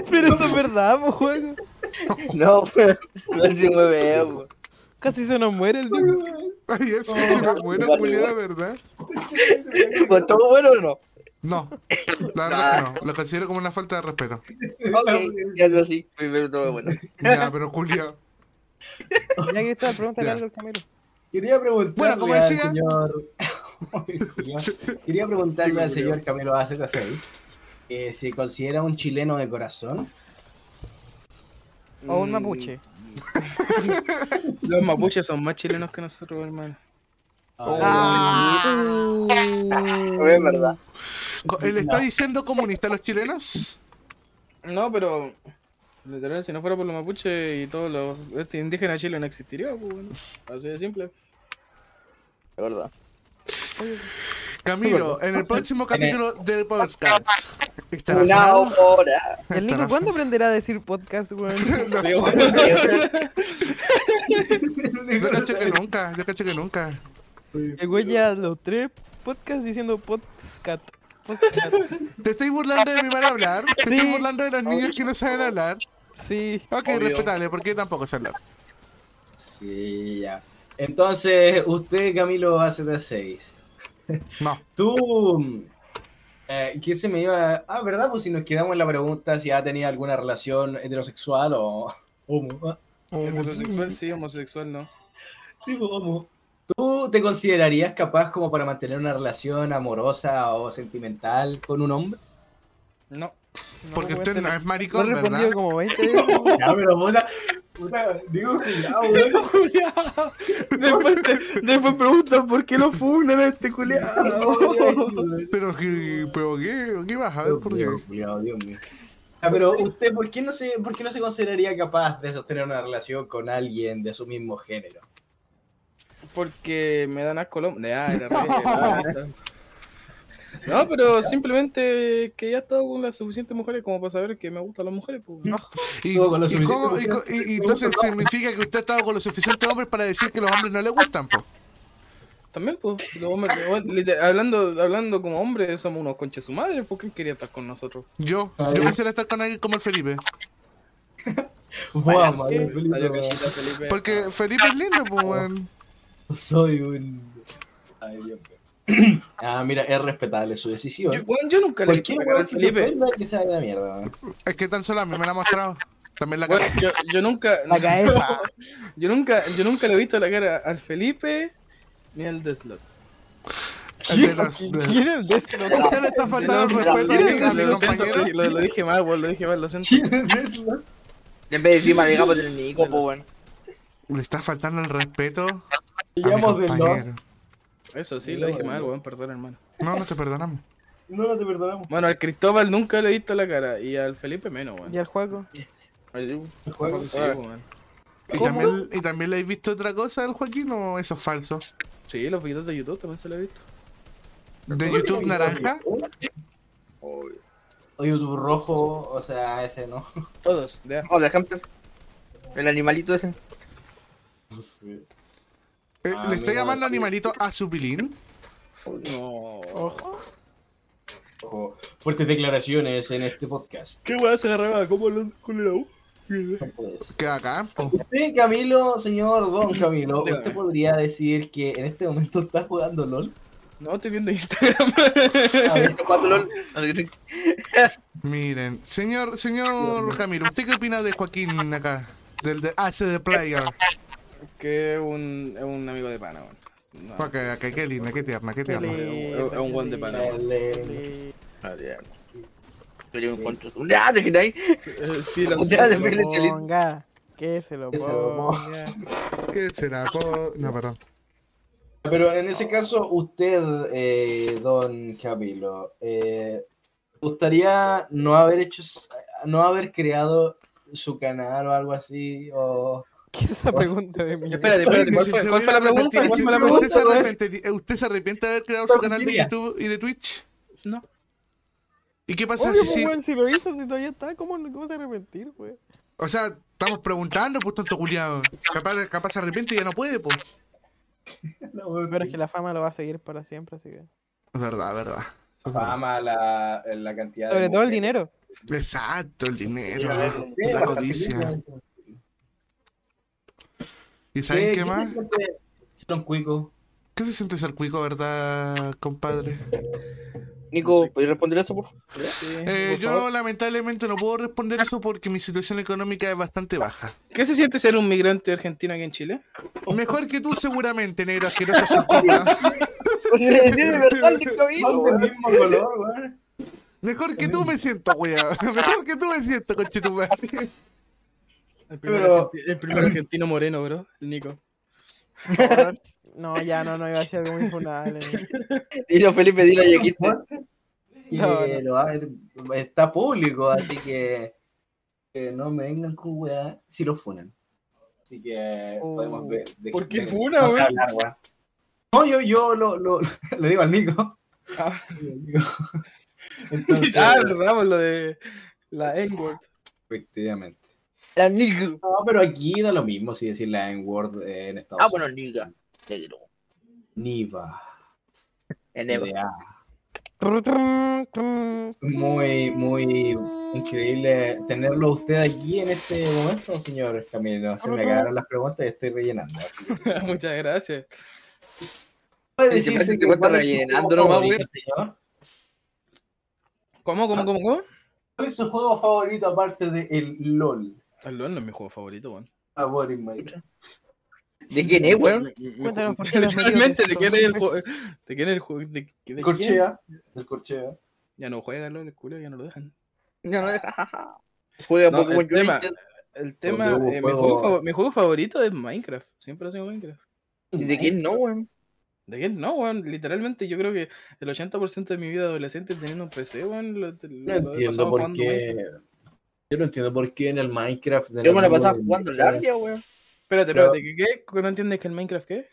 [laughs] Pero eso es verdad, pues, juego. [laughs] No, pero no se mueve, weón. Casi se nos muere el Nico. Ay, eso se me muero, culiada, ¿verdad? ¿Pues todo bueno o no? No, la verdad que no, lo considero como una falta de respeto. Ok, ya es así. Primero todo bueno. Ya, pero culiado. Ya Cristóbal, pregúntale Ya. algo al Camilo. Quería preguntarle Bueno, como al decía- señor... Julián, Quería preguntarle al señor Camilo AZ6 eh, si considera un chileno de corazón. O un mapuche. [laughs] Los mapuches son más chilenos que nosotros, hermano. Ah. [laughs] Es verdad. ¿Él está diciendo comunista a los chilenos? No, pero. Literal, si no fuera por los mapuches y todos los este, indígenas de Chile no existiría, pues, bueno. Así de simple. Es verdad. [laughs] Camilo, en el próximo capítulo del podcast. ¿Estará Una el Nico Estará- cuándo aprenderá a decir podcast, weón? [laughs] No sé. Yo cacho que nunca, yo cacho que nunca. El güey ya los tres podcasts diciendo podcast. Podcast. ¿Te estoy burlando de mi mal hablar? ¿Te estoy burlando de los niños que no saben hablar? Sí. Ok, Obvio. respetable, porque tampoco sé hablar. Sí, ya. Entonces, usted, Camilo AZ6, [laughs] No. tú... Eh, ¿Qué se me iba? Ah, ¿verdad? Pues si nos quedamos en la pregunta si ha tenido alguna relación heterosexual o [laughs] homo. Heterosexual sí, homosexual no. Sí, pues homo. ¿Tú te considerarías capaz como para mantener una relación amorosa o sentimental con un hombre? No. No, Porque usted te no lo- es maricón, respondido ¿verdad? como 20 [laughs] veces. Ya, pero puta, puta, digo cuidado, weón. Culeado. Después, te- después preguntan por qué lo funan a este culeado. [laughs] Pero, ¿qué, pero qué, ¿qué vas a ver? ¿Por qué? Dios mío, Dios mío. Ah, pero usted, ¿por qué, no se, ¿por qué no se consideraría capaz de sostener una relación con alguien de su mismo género? Porque me dan asco los hombres. Ah, era [laughs] re- ah, está. No, pero simplemente que ya he estado con las suficientes mujeres como para saber que me gustan las mujeres. Pues. [laughs] ¿Y, Todo con y cómo- y y- y entonces significa que usted ha estado con los suficientes hombres para decir que los hombres no le gustan, po? También, pues, los hombres, hablando, hablando como hombres, somos unos conches su madre. ¿Por qué quería estar con nosotros? Yo, yo quisiera estar con alguien como el Felipe. Wow, ¿por qué? madre, Felipe, Felipe. Porque Felipe es lindo, pues, weón. soy un... Ay, Dios. [clears throat] Ah, mira, es respetable su decisión. Yo, bueno, yo nunca le he visto Cualquier la cara se Felipe. que se haga mierda. Es que tan solo a mí me la ha mostrado. También la Bueno, cara. yo, yo nunca. La cabeza. [laughs] Yo nunca, yo nunca le he visto la cara al Felipe ni al Deslot. ¿Quién es el de este? Usted le está faltando el respeto a mi, a Lo, compañero. lo, lo dije mal, lo dije mal, lo siento. ¿Quién es eso? En vez de decir maricón, pues el Nico, pues bueno. Le está faltando el respeto a mi compañero. Eso sí, lo dije mal, weón, perdón, hermano. No, no te perdonamos. No, no te perdonamos. Bueno, al Cristóbal nunca le he visto la cara y al Felipe menos, weón. Y al juego. Al juego. sí, Ah. weón. ¿Y también, ¿Y también le has visto otra cosa al Joaquín o eso es falso? Sí, los videos de YouTube también se lo he visto. ¿De YouTube Naranja? O YouTube rojo, o sea, ese no. Todos, de Oh, del hamster. El animalito ese. No sé. Eh, Ah, ¿Le estoy llamando animalito a su pilín? No. Ojo. Fuertes declaraciones en este podcast. ¿Qué weón se agarraba? ¿Cómo lo con la U? No puede ser. Que acá. Usted, Camilo, señor Don Camilo. ¿usted podría decir que en este momento está jugando LOL? No, estoy viendo Instagram. A ver, ¿Esto [laughs] cuándo lo- Miren, señor, señor Camilo, ¿usted qué opina de Joaquín acá? Del de AC de Player. Que es un, es un amigo de pana, weón. No, Ok, ok, qué linda, qué tierna, qué tierna. Es un buen de pana. el- Yo un control. Ya, te. Eh, Sí, lo [laughs] sé. Ponga. Que se lo Que se lo ponga. No, perdón. Pero en ese caso, usted, eh, don Camilo, eh, ¿gustaría no haber hecho, no haber creado su canal o algo así? O... ¿Qué es esa pregunta de mí? Espérate, espérate, ¿cuál fue, se cuál fue la pregunta? arrepentido- ¿Cuál fue la ¿Usted se, arrepiente, ¿Usted se arrepiente de haber creado su canal de YouTube y de Twitch? No. ¿Y qué pasa Obvio, si pues, si lo hizo, si todavía está, ¿cómo, cómo se arrepentir, güey? O sea, estamos preguntando, pues tonto culiado. Capaz, capaz se arrepiente y ya no puede, pues. [laughs] Pero es que la fama lo va a seguir para siempre, así que... Es verdad, verdad. La fama, la, la cantidad de Sobre todo el dinero. Exacto, el dinero, Sí, la bien. ¿Y saben qué más? ser un cuico? ¿Qué se siente ser cuico, verdad, compadre? Nico, ¿puedes responder eso, por favor? Sí, Eh, por yo favor. lamentablemente no puedo responder eso porque mi situación económica es bastante baja. ¿Qué se siente ser un migrante argentino aquí en Chile? Mejor que tú seguramente, negro asqueroso. [laughs] [laughs] Mejor que tú me siento, weón. Mejor que tú me siento, conchetumare. El primer, Pero- argenti- el primer argentino moreno, bro. El Nico. No, ya no, no iba a decir algo muy funable. Dilo, Felipe, dilo, y aquí está. Que No, lo va a ver- está público, así que, que no me vengan con weá si lo funan. Así que Oh. podemos ver. de- ¿Por qué de- funa, no hablar, weá. No, yo, yo lo, lo, le digo al Nico. Ah. [laughs] Entonces, [laughs] Ah, lo de la N-word. efectivamente. La Nico. No, pero aquí da lo mismo si decir la N-word eh, en Estados Ah, Unidos. bueno, Niga. Negro. Niva. NDA. Muy, muy increíble tenerlo usted aquí en este momento, señor Camilo. Se me acabaron las preguntas y estoy rellenando. Así que... [laughs] Muchas gracias. ¿Puede decirse que que rellenando nomás, señor? ¿Cómo, cómo, cómo, cómo? ¿Cuál es su juego favorito aparte de el LOL? LOL no es mi juego favorito, weón. A Boris Minecraft. ¿De quién es, weón? Cuéntanos por qué [laughs] ¿de quién es el juego? ¿De quién es el juego? ¿De? Corchea. El Corchea. Ya no juega LOL, el culo, ya no lo dejan. No, no, jajaja. [laughs] Juega No, Pokémon el tema-. El tema, eh, mi, juego- mi juego favorito es Minecraft. Siempre ha sido Minecraft. ¿Y de quién no, weón? ¿De quién? No, weón. Literalmente yo creo que el 80% de mi vida adolescente teniendo un PC, weón, lo, lo- No lo entiendo por qué. Minecraft. Yo no entiendo por qué en el Minecraft. de Yo me la pasaba jugando en Micha- la área, weón. Espérate, Pero- espérate, ¿qué, qué? ¿No entiendes que el Minecraft qué?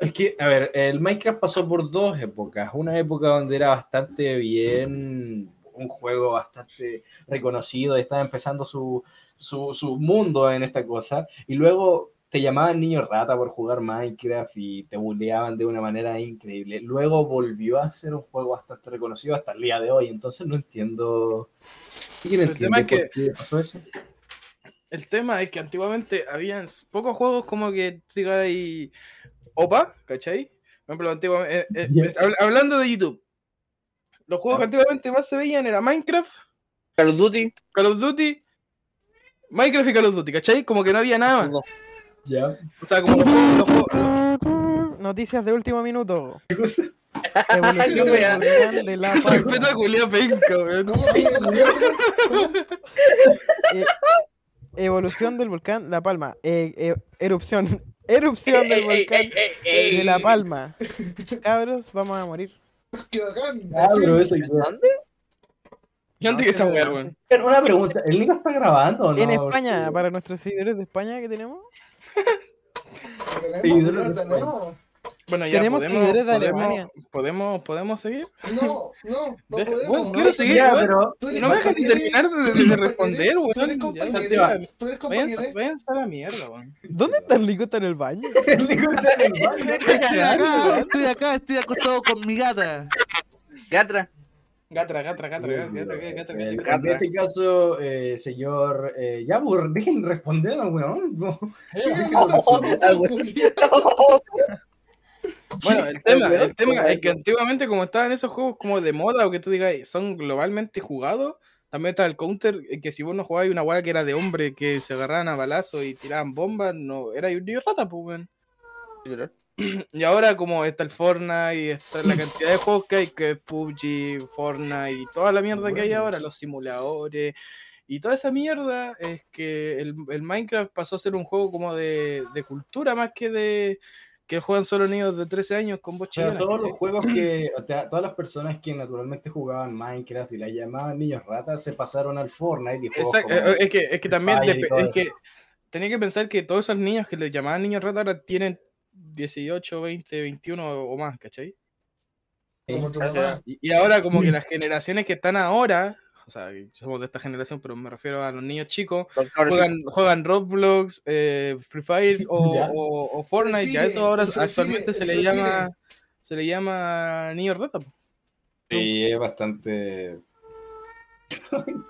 Es que, a ver, el Minecraft pasó por dos épocas. Una época donde era bastante bien, un juego bastante reconocido, y estaba empezando su, su, su mundo en esta cosa. Y luego te llamaban niño rata por jugar Minecraft y te bulleaban de una manera increíble. Luego volvió a ser un juego bastante reconocido hasta el día de hoy. Entonces no entiendo. ¿Quién El entiende tema es que- por qué pasó eso? El tema es que antiguamente habían pocos juegos como que digas ahí OPA, ¿cachai? Por ejemplo, antiguamente, eh, eh, habl- hablando de YouTube, los juegos que antiguamente más se veían era Minecraft, Call of Duty. Call of Duty, Minecraft y Call of Duty, ¿cachai? Como que no había nada más. No. Ya. O sea, como los juegos, Noticias de último minuto. [laughs] ¿Qué cosa? Evolución de la Respeto a Palma. Julián Penca, weón. Eh, evolución del volcán La Palma. Eh, eh, erupción. [laughs] Erupción del volcán de La Palma. Cabros, vamos a morir. ¡Qué bacán! Ah, eso ¿Dónde? Yo que esa weá, weón. Una pregunta, ¿el Nico está grabando o no? En España, para nuestros seguidores de España que tenemos, No, Bueno, ya Tenemos podemos, de podemos, Alemania. podemos, podemos seguir. no, no, no [laughs] podemos. weón, quiero seguir, Ya, pero No me dejan compañero, terminar de, de- de responder, weón. Tú eres compañero, tú compañero. a la mierda, weón. ¿dónde está el Nico? Está en el baño. [laughs] el Nico está en el baño. Estoy acá, estoy acá, estoy acostado con mi gata. Gatra. Gatra, gatra, gatra, gatra, gatra, gatra, En gatra. en ese caso, eh, señor, eh, ya, pues, [laughs] dejen responder, weón. No. Weón. [laughs] Bueno, el tema, el tema es que antiguamente como estaban esos juegos como de moda o que tú digas son globalmente jugados, también está el counter, eh, que si vos no jugabas una weá que era de hombre que se agarraban a balazo y tiraban bombas, no, era un niño rata, pues weón. [clears throat] Y ahora como está el Fortnite y está la cantidad de juegos que hay, que es PUBG, Fortnite y toda la mierda que hay ahora, los simuladores y toda esa mierda, es que el, el Minecraft pasó a ser un juego como de, de cultura más que de que juegan solo niños de 13 años con voz O sea, chillona, todos los juegos que, [clears throat] o sea, todas las personas que naturalmente jugaban Minecraft y las llamaban niños ratas se pasaron al Fortnite y juegos Exacto, como- es que, es que también es que tenía que pensar que todos esos niños que les llamaban niños rata ahora tienen 18, 20, 21 o más, ¿cachai? Como tu Ajá. mamá. Y, y ahora como que las generaciones que están ahora, o sea, somos de esta generación, pero me refiero a los niños chicos, juegan, juegan Roblox, eh, Free Fire o, Ya. o- o Fortnite, ya sigue, eso ahora se actualmente sigue, se se le sigue. llama se le llama niños rata. Sí, es bastante.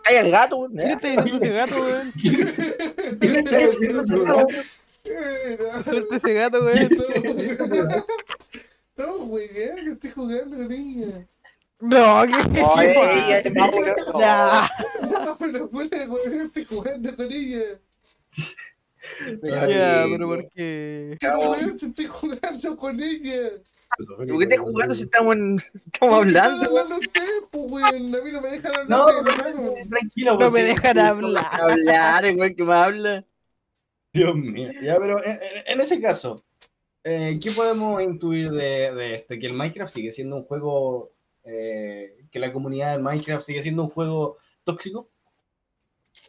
Hay el gato, weón. ¿Qué gato? No. Suelta ese gato, weón. No, güey, [laughs] ya que estoy jugando con ella. No, ¿qué? Oye, ella weón. Ya. No, pero fuera, güey, estoy jugando con ella. Ya, pero ¿por qué? Pero, güey, si estoy jugando con ella. ¿Por qué estás jugando si estamos, en- estamos hablando? Ustedes, pues, güey. A mí no me dejan hablar. No, tranquilo. No me dejan hablar. Hablar, weón, que me habla. Dios mío. Ya, pero en, en- en ese caso, eh, ¿qué podemos intuir de, de este? Que el Minecraft sigue siendo un juego. eh, que la comunidad del Minecraft sigue siendo un juego tóxico.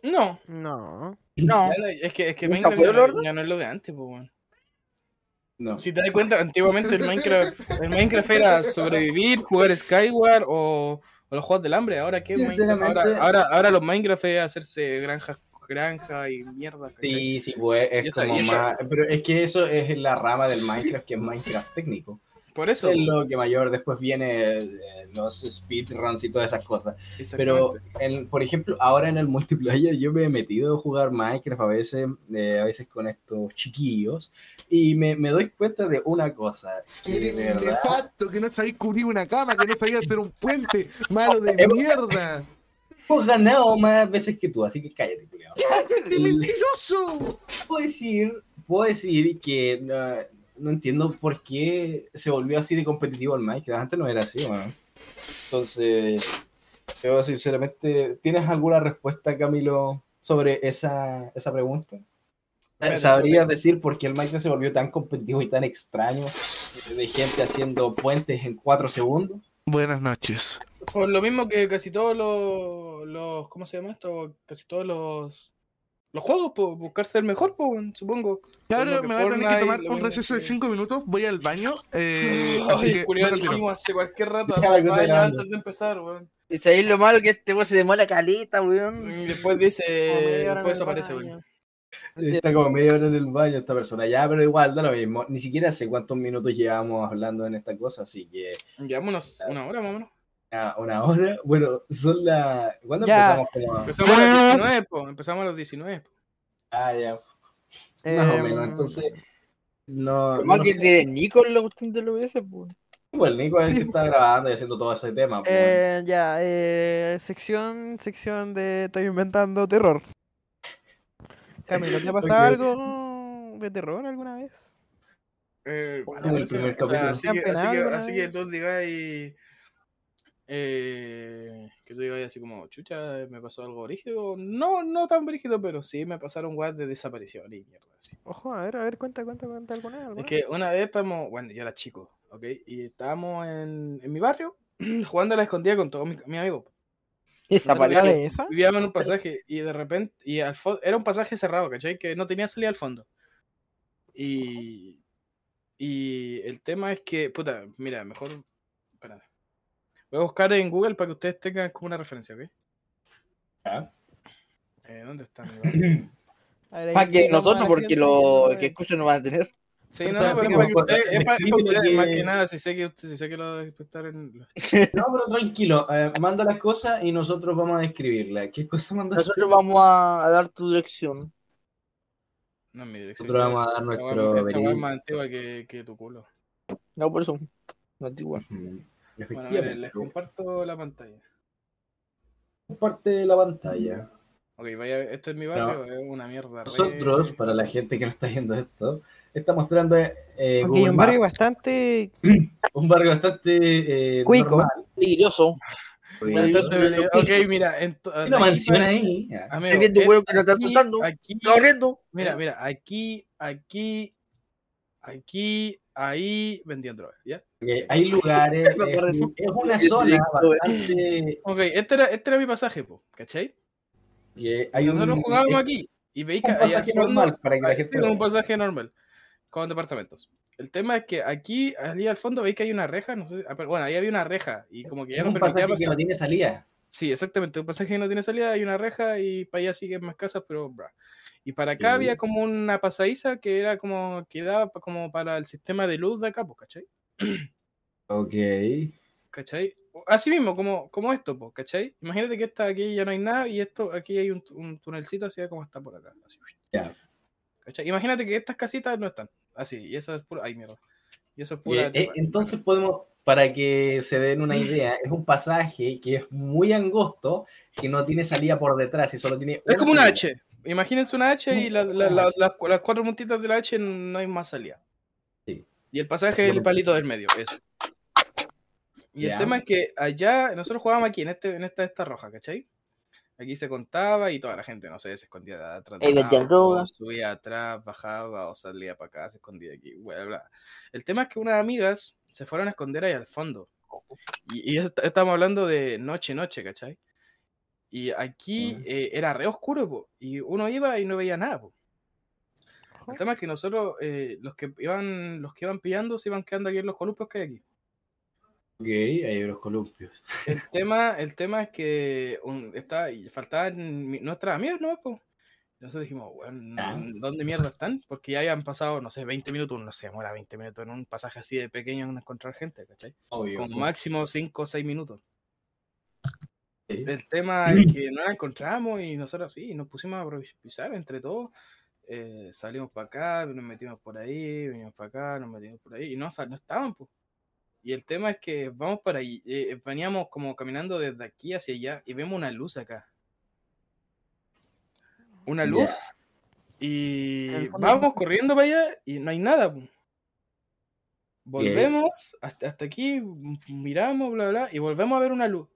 No, No. No. [laughs] es que, es que ¿Nunca Minecraft fue, ya, ya no es lo de antes, pues, weón. No. Si te das cuenta, antiguamente el Minecraft, el Minecraft era sobrevivir, jugar Skyward o, o los juegos del hambre. Ahora qué ahora, ahora, ahora los Minecraft es hacerse granjas, granja y mierda. ¿cachai? Sí, sí, pues es esa- como más. Pero es que eso es la rama del Minecraft que es Minecraft técnico. Por eso. Es lo que mayor después viene eh, los speedruns y todas esas cosas. Pero, en- por ejemplo, ahora en el multiplayer yo me he metido a jugar Minecraft a veces, eh, a veces con estos chiquillos y me, me doy cuenta de una cosa. Que Eres de verdad, que no sabéis cubrir una cama, que no sabéis hacer un puente. Malo de mierda. Hemos ganado más veces que tú, así que cállate. ¡Qué mentiroso! Puedo decir, puedo decir que no, no entiendo por qué se volvió así de competitivo el Minecraft. Antes no era así, weón. Entonces, yo sinceramente, ¿tienes alguna respuesta, Camilo, sobre esa, esa pregunta? ¿Sabrías decir por qué el Minecraft se volvió tan competitivo y tan extraño de gente haciendo puentes en cuatro segundos? Buenas noches. Por lo mismo que casi todos los, los ¿cómo se llama esto? Casi todos los los juegos, por buscar ser mejor, pues, supongo. Claro, me voy a tener que tomar un receso de que- 5 minutos. Voy al baño. Eh, [laughs] Ay, así que. Hace cualquier rato, [laughs] antes de empezar, weón. Y sabéis lo malo que este weón se demora caleta, weón. Y después dice, después aparece, weón. Está como media hora en el baño esta persona. Ya, pero igual, da lo mismo. Ni siquiera sé cuántos minutos llevamos hablando en esta cosa, así que Llevamos una hora más o menos. ah, una hora. Bueno, son las... ¿Cuándo Ya. empezamos? Como... Empezamos a los 19, po. Empezamos a los 19. po. Ah, ya. Más o Em, menos, entonces... No, Más no que de Nico en la cuestión de los veces, pues. Pues el Nico es el que está grabando y haciendo todo ese tema. pues. Eh, ya, eh, sección, sección de Estoy inventando terror. Camilo, ¿te ha pasado algo de terror alguna vez? Eh, Como bueno, el sí, primer o sea, capítulo. así, ¿Te han que, así, penado que, alguna así que vez? tú digáis. Eh, que tú digáis así como, chucha, me pasó algo brígido. No, no tan brígido, pero sí me pasaron guas de desaparición y mierda. así. Ojo, a ver, a ver, cuenta, cuenta, cuenta alguna vez. alguna Es que una vez estábamos, bueno, yo era chico, ¿ok? Y estábamos en, en mi barrio [clears throat] jugando a la escondida con todos mis, mis amigos. Desapareció. ¿La de esa? Vivíamos en un pasaje y de repente, y al era un pasaje cerrado, ¿cachai? Que no tenía salida al fondo. Y, y el tema es que, puta, mira, mejor, espérame. Voy a buscar en Google para que ustedes tengan como una referencia, ¿ok? Ya. Eh, ¿Dónde está mi barrio? [clears throat] A ver, ahí Más que nosotros, porque lo que- escuchan no van a tener. Sí, no, no, pero explica para que ustedes, es para, es ustedes, más que- nada, si sé que, usted- si sé que lo espectadores... [laughs] No, pero tranquilo, eh, manda las cosas y nosotros vamos a describirla. ¿Qué cosa mandaste? Nosotros vamos a, a dar tu dirección. No, en mi dirección. Nosotros vamos a dar nuestro esta es más antigua que, que tu culo. No, por eso. No te igual. Ujú. Bueno, miren, les comparto la pantalla. Comparte la pantalla. Ok, vaya, este es mi barrio, es una mierda. re- Nosotros, para la gente que no está viendo esto, está mostrando eh, hay un barrio Maps, bastante [clears throat] un barrio bastante eh, Cuico. Peligroso. Ok, mira, mansión para- ahí. Estoy viendo un eh, huevo que nos está asustando. Aquí, Corriendo. mira, mira, aquí, aquí, aquí, ahí vendían drogas, ¿ya? Que hay lugares, [laughs] es, es una zona bastante. Ok, este era, este era mi pasaje, po, ¿cachai? que hay Nosotros un, jugábamos es aquí y veis que un pasaje normal para que la gente un pasaje normal, con departamentos. El tema es que aquí, allí al fondo, veis que hay una reja, no sé, ah, bueno, ahí había una reja y como que ya no un pasaje que pasar. no tiene salida. Sí, exactamente, un pasaje que no tiene salida, hay una reja y para allá siguen más casas, pero... bra. Y para acá Sí. había como una pasadiza que era como, que daba como para el sistema de luz de acá, pues, ¿cachai? Ok. ¿Cachai? Así mismo, como, como esto, pues, ¿cachai? Imagínate que esta aquí ya no hay nada y esto aquí hay un, un tunelcito así como está por acá. Así. Ya. ¿Cachai? Imagínate que estas casitas no están. Así, y eso es puro. Ay, mierda. Y eso es pura. Eh, eh, entonces podemos, para que se den una [laughs] idea, es un pasaje que es muy angosto, que no tiene salida por detrás y solo tiene. es como una salida. H. Imagínense una H y la- la- la- las, cuatro puntitas de la H no hay más salida. Sí. Y el pasaje es el palito del medio. Eso. Y el tema es que allá, nosotros jugábamos aquí, en, este, en esta, esta roja, ¿cachai? Aquí se contaba y toda la gente, no sé, se escondía de atrás. Auto, drogas. Subía atrás, bajaba o salía para acá, se escondía aquí, bla, bla. El tema es que unas amigas se fueron a esconder ahí al fondo. Y, y est- estamos hablando de noche, noche, ¿cachai? Y aquí Mm. eh, era re oscuro, po, y uno iba y no veía nada, po. El tema es que nosotros, eh, los que iban, los que iban pillando, se iban quedando aquí en los columpios que hay aquí. Ok, hay los columpios. El [laughs] tema, el tema es que un, está, faltaban nuestras amigas, ¿no? Pues. Nosotros dijimos, bueno, Ah. ¿dónde mierda están? Porque ya habían pasado, no sé, 20 minutos, no sé, demora 20 minutos en un pasaje así de pequeño en encontrar gente, ¿cachai? Obvio. Con máximo 5 o 6 minutos. Sí. El tema es que no la encontramos y nosotros sí, nos pusimos a improvisar entre todos. Eh, salimos para acá, nos metimos por ahí, venimos para acá, nos metimos por ahí y no, no estaban, pues. Y el tema es que vamos para ahí, eh, veníamos como caminando desde aquí hacia allá y vemos una luz acá. Una luz y vamos corriendo para allá y no hay nada. Volvemos hasta, hasta aquí, miramos, bla, bla, y volvemos a ver una luz.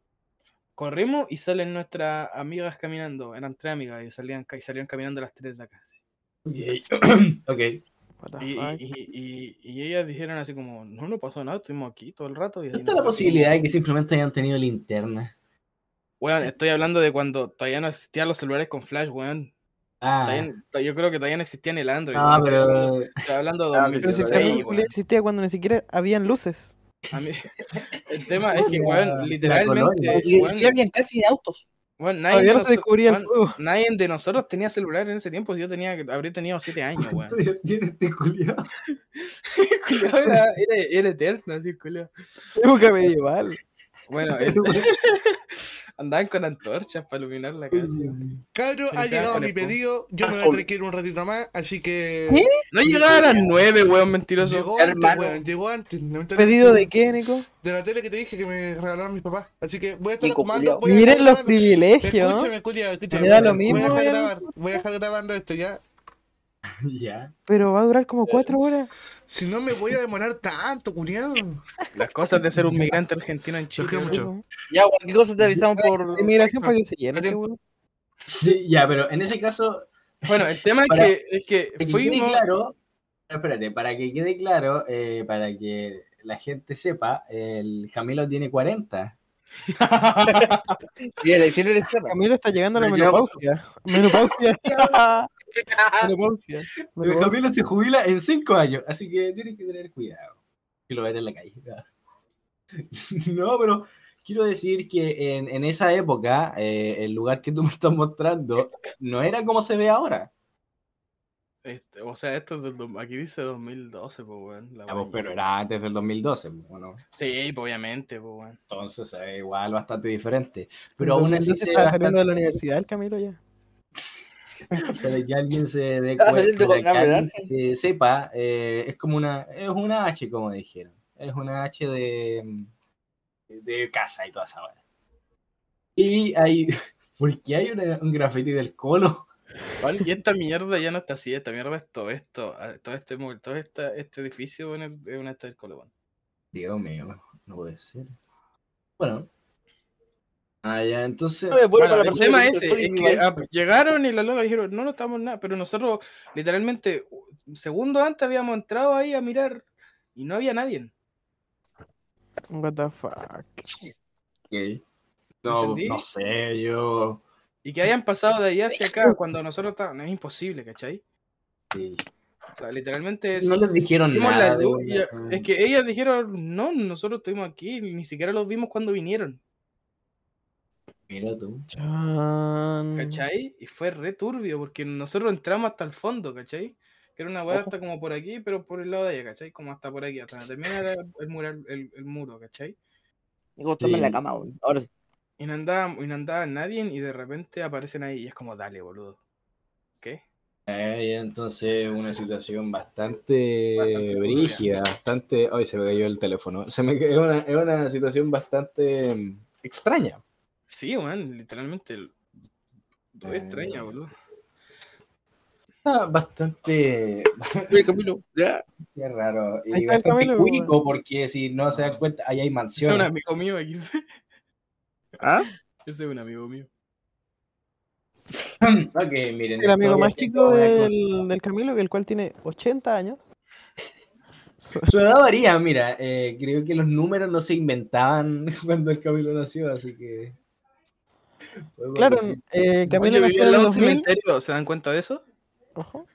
Corrimos y salen nuestras amigas caminando. Eran tres amigas y salían, y salían caminando las tres de acá. así. Ok. [clears throat] ok. Y, y, y, y ellas dijeron así como, no, no pasó nada, estuvimos aquí todo el rato. Y ¿No está la posibilidad de que simplemente hayan tenido linterna? Weón, estoy hablando de cuando todavía no existían los celulares con flash, weón. Ah, Todavía- yo creo que todavía no existía ni el Android. weón. Hablando- pero. Estoy hablando de Ah, Pero si pero esa 2016, película weón. existía cuando ni siquiera habían luces. A mí- [laughs] el tema es que, [laughs] weón, literalmente, colonia. Ni siquiera weón, habían casi autos. Weón, nadie, de Todavía no se noso- descubría el weón, fuego. nadie de nosotros tenía celular en ese tiempo. Yo tenía, habría tenido 7 años, [laughs] weón. Tiene este. [laughs] Culiao era, era, era eterno, así, culiao. Época medieval. Bueno, [laughs] el- andaban con antorchas para iluminar la casa. Cabro, ha llegado mi pedido. Yo me voy a tener que ir un ratito más, así que. ¿Qué? No llegaba a las 9, weón, mentiroso. Llegó antes, weón. Llegó antes. ¿Pedido de qué, Nico? De la tele que te dije que me regalaron mis papás. Así que voy a estar a Miren los privilegios. Escúchame, escúchame. Me da lo Voy a mismo, dejar ya. grabar- Voy a dejar grabando esto ya. [laughs] Ya. Pero va a durar como cuatro horas. Si no me voy a demorar tanto, culiado. Las cosas de ser un migrante argentino en Chile. mucho. Ya, cualquier cosa te avisamos por. Inmigración para que se llene. Sí, ya, pero en ese caso, Bueno, el tema es que, es que quede fuimos. claro, espérate, para que quede claro, eh, para que la gente sepa, el Camilo tiene 40. Y elecciones extremas. Camilo está llegando a la menopausia. Menopausia. [laughs] menopausia. El Menopausia. Camilo se jubila en 5 años, así que tienen que tener cuidado si lo ven en la calle. [laughs] No, pero quiero decir que en, en esa época, eh, el lugar que tú me estás mostrando no era como se ve ahora. Este, o sea, esto es del, aquí dice 2012, pues, weón. la Ya, pues, weá. pero era antes del 2012, pues, ¿no? Sí, pues, obviamente, pues, weón. Entonces ve igual bastante diferente. Pero aún así Entonces se está saliendo de la bastante- universidad el Camilo ya. Para que alguien se dé [laughs] cuenta, para que alguien se sepa, eh, es como una, es una H, como dijeron. Es una H de, de casa y toda esa hora. Y hay, [laughs] ¿por qué hay una- un graffiti del colo? Weón, Y esta mierda ya no está así, esta mierda es todo esto, ah, todo este, todo esta, este edificio weón, es una esta del Colo, weón. Dios mío, no puede ser. Bueno. Ah, ya, entonces. Bueno, el tema que ese estoy es que ah, llegaron y la loca dijeron, no, no estamos nada, pero nosotros literalmente un segundo antes habíamos entrado ahí a mirar y no había nadie. What the fuck. No, ¿Entendí? no sé, yo. Y que hayan pasado de allá hacia acá cuando nosotros estábamos. Es imposible, ¿cachai? sí. O sea, literalmente es. No les dijeron nada. la es que ellas dijeron, no, nosotros estuvimos aquí, ni siquiera los vimos cuando vinieron, Mira tú. Chan. ¿cachai? Y fue re turbio, porque nosotros entramos hasta el fondo, ¿cachai? Que era una weá hasta como por aquí, pero por el lado de allá, ¿cachai? Como hasta por aquí, hasta termina el, el mural, el, el muro, ¿cachai? Estamos en Sí. la cama. Ahora sí. Y no andaba, y no andaba nadie, y de repente aparecen ahí, y es como, dale, boludo. ¿Qué? Eh, entonces una situación bastante Bastante brígida, bastante... Ay, se me cayó el teléfono. Se me cayó- es una, es una situación bastante mm, extraña. Sí, man, literalmente. Lo Eh. extraña, boludo. Ah, Bastante, Oye, Camilo, ya. Qué raro. Ahí Y está el bastante Camilo, cuico, porque si no se dan cuenta, ahí hay Ese es un mansiones. amigo mío aquí. ¿Ah? Ese es un amigo mío. ok, miren. El amigo más chico del, del Camilo, el cual tiene 80 años. Su edad varía, mira, eh, creo que los números no se inventaban [laughs] cuando el Camilo nació, así que... podemos Claro, eh, Camilo nació vivía en el lado del 2000. cementerio, ¿se dan cuenta de eso? Ojo.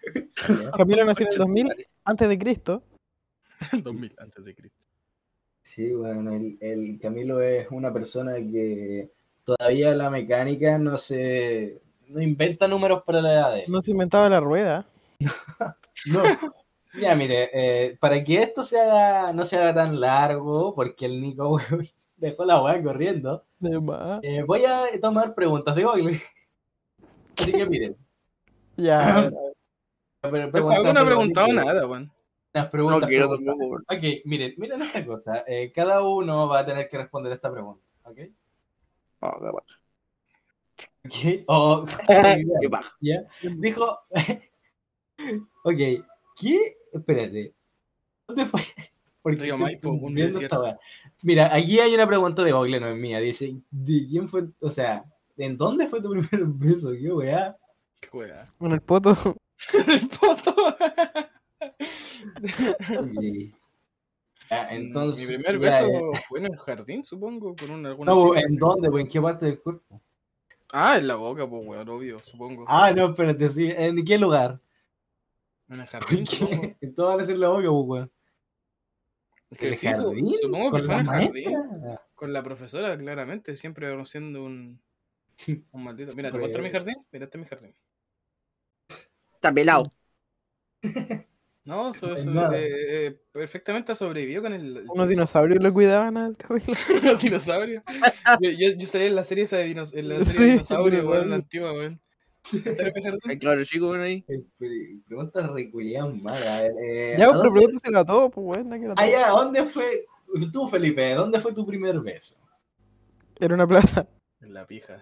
Camilo nació en el 2000 antes de Cristo. [laughs] 2000 antes de Cristo. Sí, bueno, el, el Camilo es una persona que todavía la mecánica no se... no inventa números para la edad de él. No se inventaba la rueda. [laughs] No. Ya, mire, eh, para que esto se haga, no se haga tan largo, porque el Nico [laughs] dejó la weá corriendo, De más. eh, voy a tomar preguntas de Google. [laughs] Así que miren. Ya. pero no ha preguntado nada, weón. Las preguntas, No quiero preguntas. tampoco. Ok, miren, miren esta cosa. eh, cada uno va a tener que responder esta pregunta. ¿Ok? Ah, qué bueno. Ok. O- Qué paja. ¿Ya? Dijo. [laughs] ok, ¿qué? Espérate. ¿Dónde fue? Porque Río Maipo, un desierto. Mira, aquí hay una pregunta de Google, no es mía. Dice: ¿De quién fue? O sea, ¿en dónde fue tu [laughs] primer beso? ¿Qué weá? Qué weá. Con el poto. [laughs] El poto. Ok. Ya, entonces. Mi primer beso ya. fue en el jardín, supongo, con una, alguna No. ¿en dónde? pues, ¿En qué parte del cuerpo? Ah, en la boca, pues, weón, obvio, supongo. Ah, no, espérate, sí. ¿En qué lugar? En el [laughs] jardín, supongo. ¿Qué? Todo van a ser la boca, pues, weón. Que ¿El sí, su- jardín? supongo que ¿Con fue la en el jardín. maestra? Con la profesora, claramente, siempre conociendo un, [laughs] un maldito. Mira, ¿te muestro mi jardín? Mira, este es mi jardín. Está pelado. [laughs] No, eh, eh, perfectamente sobrevivió con el, Unos dinosaurios lo cuidaban al Camilo. [laughs] el dinosaurio. Yo, yo, yo salí en la serie esa de, dinos, en la serie Sí, de dinosaurio, pero weón, bueno. la antigua, weón. [laughs] Claro, chico, bueno, ahí. Pre- Preguntas reculiadas malas. eh, Ya, ¿a pero dónde- pregúntaselo a todos, pues, weón. no quiero Ah, ya, ¿dónde fue? Tú, Felipe, ¿dónde fue tu primer beso? Era una plaza. En la pija.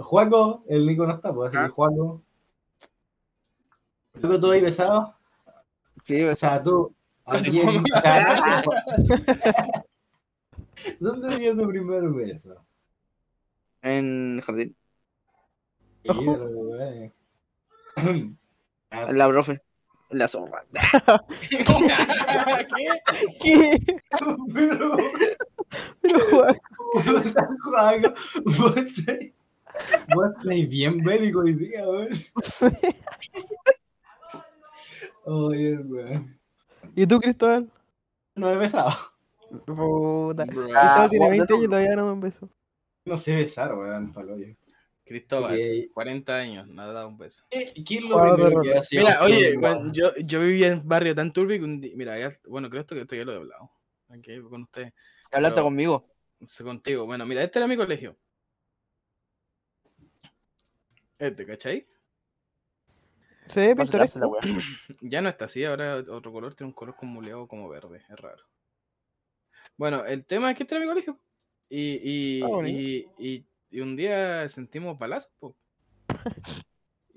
Juaco, el Nico no está, pues así Ah. que Juaco. ¿Tú tú ahí besado? Sí, O o sea, tú. [laughs] ¿a Con [laughs] tu quién- mamá. o sea, ¿Dónde dio tu primer beso? en el jardín. En [clears throat] la profe. En la zorra. [laughs] ¿Qué? ¿Qué? Pero, Pero, weón, vos, estáis- estáis bien bélico hoy día, güey. [laughs] Oye, güey. ¿Y tú, Cristóbal? No he besado. Puta. Cristóbal tiene bueno, 20 años y no. todavía no da un beso. No sé besar, weón, paloyo. Cristóbal, Ok. 40 años, nada, da un beso. Eh, ¿Quién es lo primero que hace? Mira, oye, bueno, yo, yo vivía en un barrio tan turbio que un día, mira, ya- bueno, creo esto que esto ya lo he hablado. Aquí con usted, Hablaste conmigo. sí, contigo. Bueno, mira, este era mi colegio. Este, ¿cachai? Darse pintoresco. [clears throat] Ya no está así, ahora otro color, tiene un color como muleado como verde, es raro. Bueno, el tema es que este era mi colegio. Y, y, Ah, bonito. y, y, y un día sentimos balazos, po. [laughs]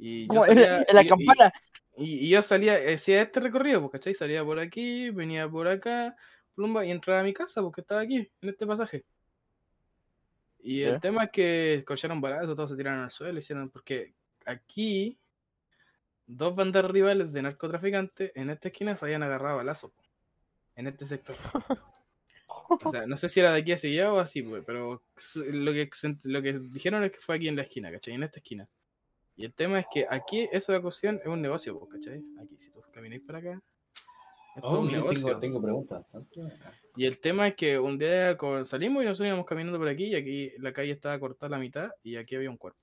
Y yo salía- en la y- y- campana. Y, y yo salía, hacía este recorrido, pues, ¿cachai? Salía por aquí, venía por acá, plumba, y entraba a mi casa, porque estaba aquí, en este pasaje. Y Sí. el tema es que escorcharon balazos, todos se tiraron al suelo, hicieron, porque aquí dos bandas rivales de narcotraficantes en esta esquina se habían agarrado a lazo. En este sector. [laughs] O sea, no sé si era de aquí hacia allá o así, pues, pero lo que, lo que dijeron es que fue aquí en la esquina, ¿cachai? En esta esquina. Y el tema es que aquí eso de ocasión es un negocio, pues, ¿cachai? Aquí, si tú camináis para acá, es todo Oh, un mira, negocio. tengo, tengo preguntas. Y el tema es que un día salimos y nosotros íbamos caminando por aquí y aquí la calle estaba cortada a la mitad y aquí había un cuerpo.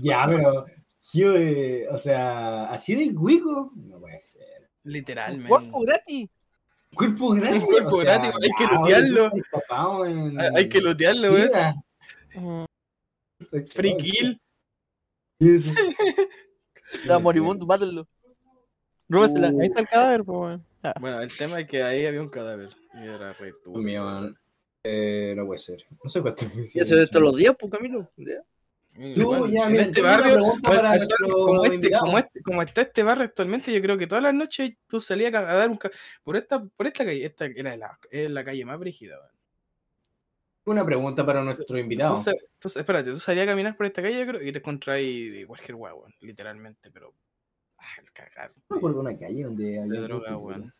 Ya, pero. yo, eh, o sea, así de cuico. No puede ser. Literalmente. ¡Cuerpo gratis! Cuerpo gratis. Cuerpo o sea, gratis, hay que ya, lootearlo. en- Hay- que lootearlo. Mm, Free kill. Está [laughs] moribundo, mátenlo. Róbasela. Ahí está el cadáver, weón. Ah, Bueno, el tema es que ahí había un cadáver. Y era re turbio. mío, eh, no puede ser. No sé cuántas veces. Y eso es todos los días, pues, Camilo. Ya. Bueno, ya, en este barrio, para actual- como, este, invitado. como, este- como está este barrio actualmente, yo creo que todas las noches tú salías a, a dar un por esta por esta calle, esta era la, es la calle más brígida. Una pregunta para nuestro invitado. Sa- espérate, tú salías a caminar por esta calle yo creo, y te encontráis de cualquier huevo, literalmente, pero ah, el cagar No me acuerdo una calle donde de había droga, weón.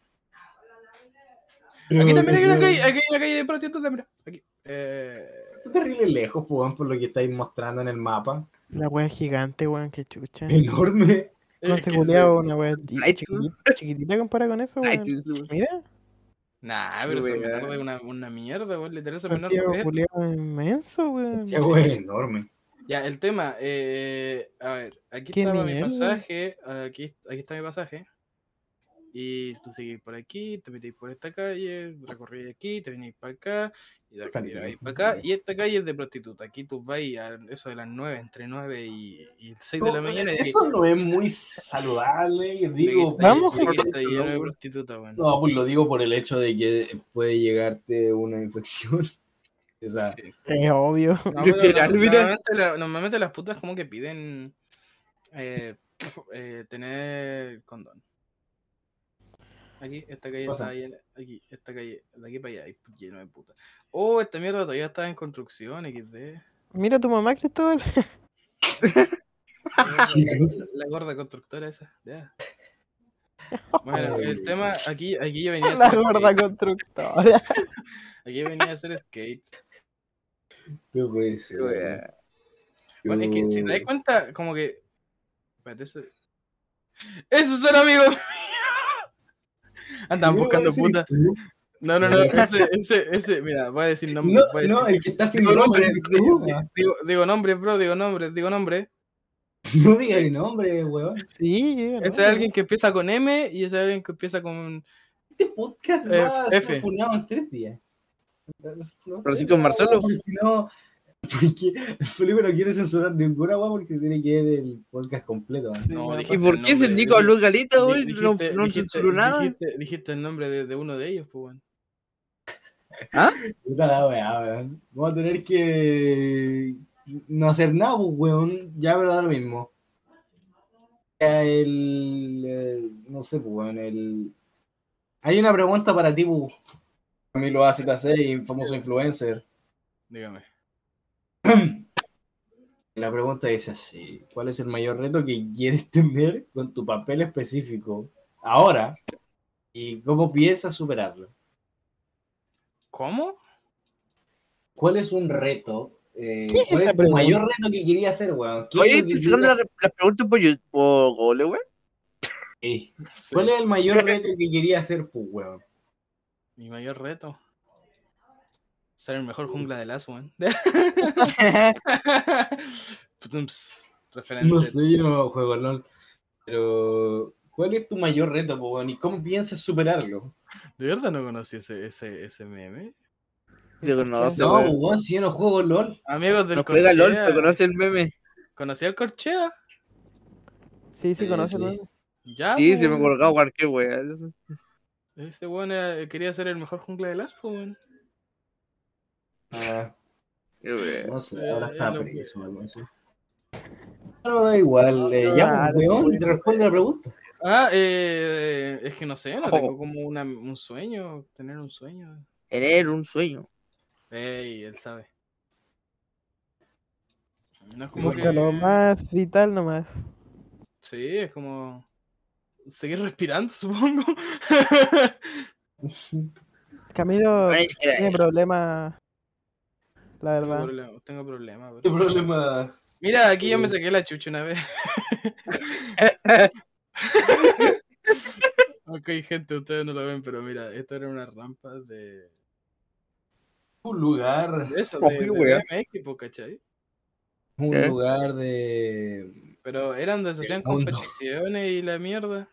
Aquí también hay una calle, aquí hay una calle de prostitutas, mira, aquí. Eh, Está terrible lejos, pues, weón, por lo que estáis mostrando en el mapa. La wea gigante, weón, qué chucha. Enorme. No es se que- culeaba una wea chiquitita, chiquitita comparada con eso, Ay, weón. Mira, Nah, pero menor de una, una mierda, weón, literal se menor Santiago de inmenso, weón. Qué weón, enorme. Ya, el tema, eh, a ver, aquí ¿Qué estaba mi mierda? pasaje, aquí, aquí está mi pasaje. Y tú seguís por aquí, te metís por esta calle, recorrí aquí, te venís para acá, y de aquí Tranquilo. vais para acá, y esta calle es de prostituta. Aquí tú vas a eso de las 9, entre 9 y, y 6 de la mañana. y Eso no es muy saludable. Digo, vamos de prostituta, prostitutas, weón. No, pues lo digo por el hecho de que puede llegarte una infección. [laughs] O sea, Es obvio. No, [laughs] la- normalmente las putas como que piden eh, eh, tener condón. Aquí, esta calle está llena, aquí, esta calle, de aquí para allá, hay lleno de putas. Oh, esta mierda todavía está en construcción, XD. Mira tu mamá, Cristóbal. [laughs] La gorda constructora esa, ya. Bueno, el tema, aquí, aquí yo venía a La hacer gorda skate. constructora. [laughs] Aquí venía a hacer skate. no puede ser. Bueno, es que si te das Yo- cuenta, como que. Espérate, eso. ¡Esos son amigos! [laughs] Andan ¿Qué buscando va a decir puta. tú? No, no, no, ese, [laughs] ese, ese, mira, voy a decir nombre. No, no, el que está sin digo nombre. nombre, digo, digo nombres, bro, digo nombres, digo nombres. [laughs] No digas el nombre, weón. Sí, Ese es alguien que empieza con M y ese es alguien que empieza con. Este podcast va a ser funado en tres días. Francisco Marcelo. Si no, porque el Felipe no quiere censurar ninguna weá porque tiene que ver el podcast completo. ¿no? No, ¿Y dijiste ¿Y por el qué ese nombre, Nico habló galita, hoy? No, dijiste- no dijiste- censuró nada. Dijiste, dijiste el nombre de, de uno de ellos, pues, bueno. Puta la weá, weón. Vamos a tener que no hacer nada, pues, weón. Ya me lo da lo mismo. El, eh, no sé, pues, weón. El... Hay una pregunta para ti, pues. Camilo AZC, famoso influencer. Dígame. La pregunta dice así: ¿Cuál es el mayor reto que quieres [laughs] tener con tu papel específico ahora? ¿Y cómo piensas superarlo? ¿Cómo? ¿Cuál es un reto? eh, ¿Qué es ¿Cuál es pregunta? mayor reto que querías hacer, weón? ¿Qué Oye, ¿te sacando las las preguntas por, por Gole, weón? Sí, ¿Cuál es el mayor [laughs] reto que quería hacer, pues, weón? Mi mayor reto. Ser el mejor jungla de lazo, man. Putums. Referencia. No sé, yo no juego LOL. Pero, ¿cuál es tu mayor reto, pues, weón? ¿Y cómo piensas superarlo? ¿De verdad no conocí ese, ese, ese meme? Se conoce, No, weón. weón, si yo no juego LOL. Amigos del No juega LOL, Corchea. pero conoce el meme. ¿Conocí al Corchea? Sí, sí, Eh, conoce, sí. ¿no? Ya. Sí, pues, se me ha colgado cualquier weón. Eso. Ese weón era- quería ser el mejor jungla de las, pues, weón. Ah, Qué weón. no sé, ahora está preso, algo así. Pero da igual, eh, ya, pues, weón, weón. te responde la pregunta. Ah, eh, es que no sé, no Oh. tengo como una, un sueño, tener un sueño. Tener un sueño. Ey, él sabe. No es como Busca que... lo más vital nomás. Sí, es como seguir respirando, [laughs] supongo. [laughs] Camilo Es que- tiene problemas. La tengo verdad. problemas, tengo problemas. bro. ¿Qué problema? Mira, aquí yo me saqué la chucha una vez. [laughs] ok, gente, ustedes no lo ven, pero mira, esto era una rampa de. Un lugar. de eso, Oh, de, de ¿cachai? Un ¿Qué? lugar de. Pero eran donde se hacían competiciones y la mierda.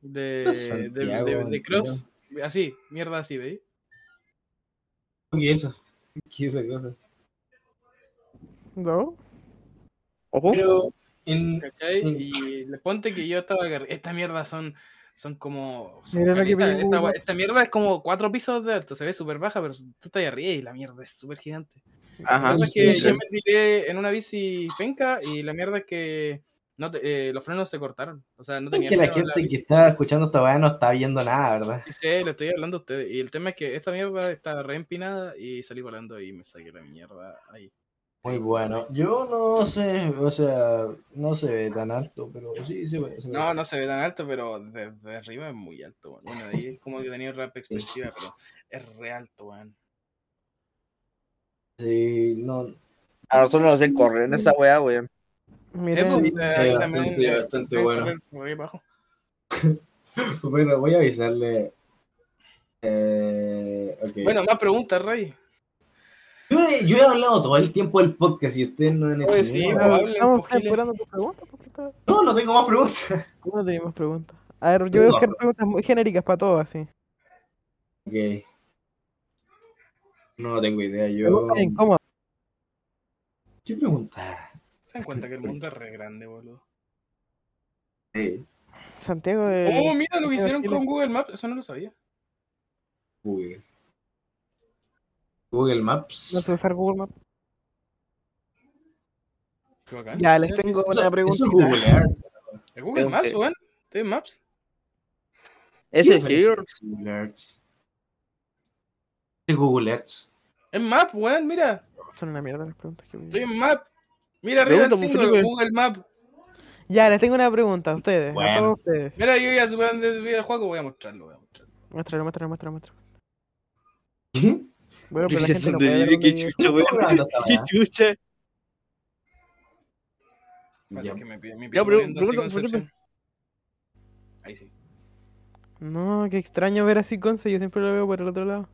De, de, de, cross. Así, mierda así, ¿veis? ¿Qué es eso? ¿Qué es esa cosa? ¿No? Ojo. Pero. En... ¿Cachai? Y les ponte que yo estaba. Esta mierda son. Son como. son Mira que esta, mierda es como cuatro pisos de alto. Se ve súper baja, pero tú estás ahí arriba y la mierda es súper gigante. La Ajá. cosa es que sí, yo me tiré en una bici penca y la mierda es que no te- eh, los frenos se cortaron. O sea, no Es tenía que la gente que está escuchando esta weá no está viendo nada, ¿verdad? Sí, sí, le estoy hablando a ustedes. Y el tema es que esta mierda está re empinada y salí volando y me saqué la mierda ahí. Muy bueno. Yo no sé, o sea, no se ve tan alto, pero sí se ve. se ve. No, no se ve tan alto, pero desde arriba es muy alto, weón. Bueno, de ahí es como que tenía otra perspectiva, pero es re alto, weón. Sí, no. A nosotros nos hacen correr en esa weá, weón. Miren, sí, ahí sí, también bastante- bueno. [laughs] Bueno, voy a avisarle. Eh. Bueno, más preguntas, Rey. yo, he, yo he hablado todo el tiempo del podcast y ustedes no han hecho Oye, sí, ninguna. pero hablen, estamos esperando tu pregunta. No, no tengo más preguntas. [laughs] ¿Cómo no tenemos preguntas? A ver, yo voy a buscar preguntas muy genéricas para todos, así. Ok. No tengo idea. Yo. ¿Qué pregunta? Se dan cuenta que el mundo es re grande, boludo. Sí, Santiago de. Oh, mira lo que hicieron Chile. con Google Maps, eso no lo sabía. Google. Google Maps. No sé usar Google Maps. Qué bacán. Ya, les tengo Eso- una es Google Earth. ¿Es Google. Maps, weón? ¿Estoy en Maps? Ese ¿Qué es Google Earth. ¿Qué es Google Earth? Es Map, weón, mira. Son una mierda las preguntas que Estoy en Map. Mira arriba el Felipe. Google Map. Ya, les tengo una pregunta a ustedes. A todos ustedes. Mira, yo ya supe dónde vi el juego, voy a mostrarlo, voy a mostrarlo. Muéstralo, muéstralo, muéstralo, muéstralo. ¿Qué? Bueno, pero la gente no puede ver vive. chucha, weón. ¿Cómo anda esta Qué chucha. Ya. que me Ya, pero- pregunta. Ahí sí. No, qué extraño ver así Conce, yo siempre lo veo por el otro lado.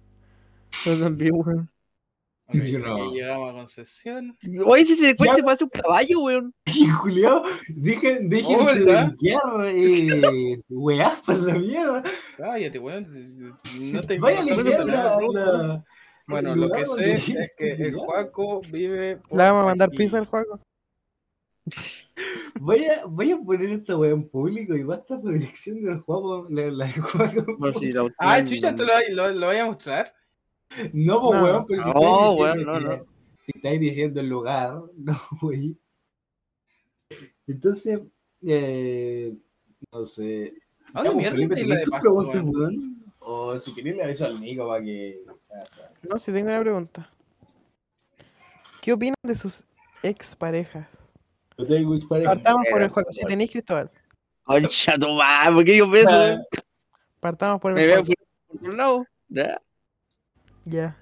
Yo también, weón. Ok, Yo no. llegamos a Concesión. Oye, si se cuenta, parece un caballo, weón. ¿Qué, Julio? Dejen, déjense de eh, [laughs] weá, para la mierda. Cállate, weón. No te Vaya a no la, Bueno, lo que sé es que el. Juaco vive. por Le vamos a mandar pizza al juego. [laughs] Voy a, voy a poner esta weá en público y basta la dirección del juego. La, la. Por si la Ah, chucha, ¿te lo, lo, lo voy a mostrar? No, pues No. weón, pero si No, estáis diciendo weón, no, no. Si estáis diciendo el lugar, [laughs] no, wey. Entonces, eh, no sé. ¿A dónde pues, mierda Felipe, ¿tenés de Pascua, preguntas, weón? O si queréis le aviso al Nico para que. No, si tengo una pregunta. ¿Qué opinan de sus exparejas? Yo tengo experiencia. Partamos por el juego. Si tenéis Cristóbal, Concha tu madre, ¿por qué yo pienso, partamos por Me el veo juego. por por un lado. Ya. Ya.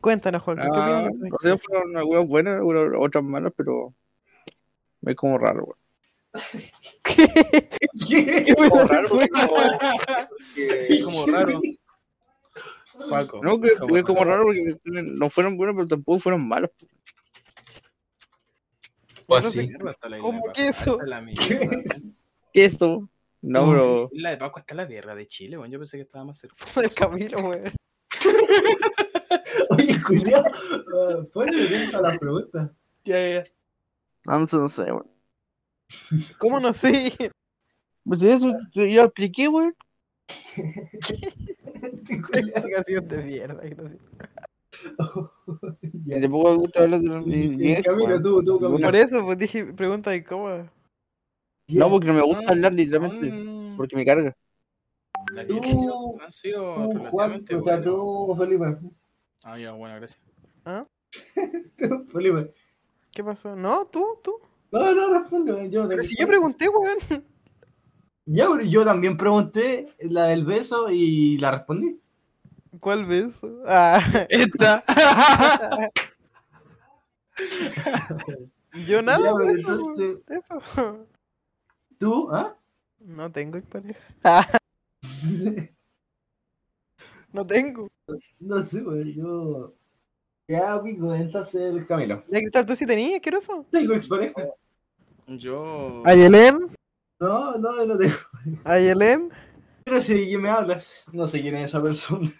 Cuéntanos, Juan. ¿Qué Ah, opinas de tus no sé, fueron unas weas buenas, otras malas, pero. Es como raro, weón. [laughs] ¿Qué? ¿Qué? Como raro, porque [laughs] Es como raro. Paco. No, que fue como raro porque no fueron buenos, pero tampoco fueron malos. Pues No sí. sé qué mierda está la Isla ¿Cómo de Pascua. que eso? Esta es la ¿Qué mierda. es? ¿Qué es esto? No, pero. Isla de Pascua está en la tierra de Chile, weón. Yo pensé que estaba más cerca. [laughs] El Camilo, weón. [laughs] Oye, cuidado. Ponle a las preguntas. Ya, ya, ya. No, no sé, no sé, weón. ¿Cómo no sé? Pues eso, yo expliqué, weón. Explicación de mierda. [laughs] Y tampoco me gusta hablar de los de- Camilo, tú, tú, Camilo. Por eso, pues dije pregunta incómoda. No, porque no me gusta hablar literalmente. Mm, Porque me carga. La Tú- han sido Tú, Juan, relativamente o sea, tú, Felipe. Ah, ya, bueno, gracias. [laughs] Tú, Felipe. ¿Qué pasó? ¿No? ¿Tú? ¿Tú? No, no responde, yo Pero si yo pregunté, weón. Ya, pero yo también pregunté la del beso y la respondí. ¿Cuál beso? Ah, [laughs] Esta. [laughs] yo nada, Ya, pero entonces, Eso. ¿tú? ¿Ah? No tengo pareja. [laughs] No tengo. No sé, weón, yo... Ya, pico, entonces el Camilo. Ya, Cristal, ¿tú sí tenías? asqueroso? Tengo expareja. Yo. ¿Ayelén? No, no, no tengo. ¿Ayelén? No sé de quién me hablas. No sé quién es esa persona.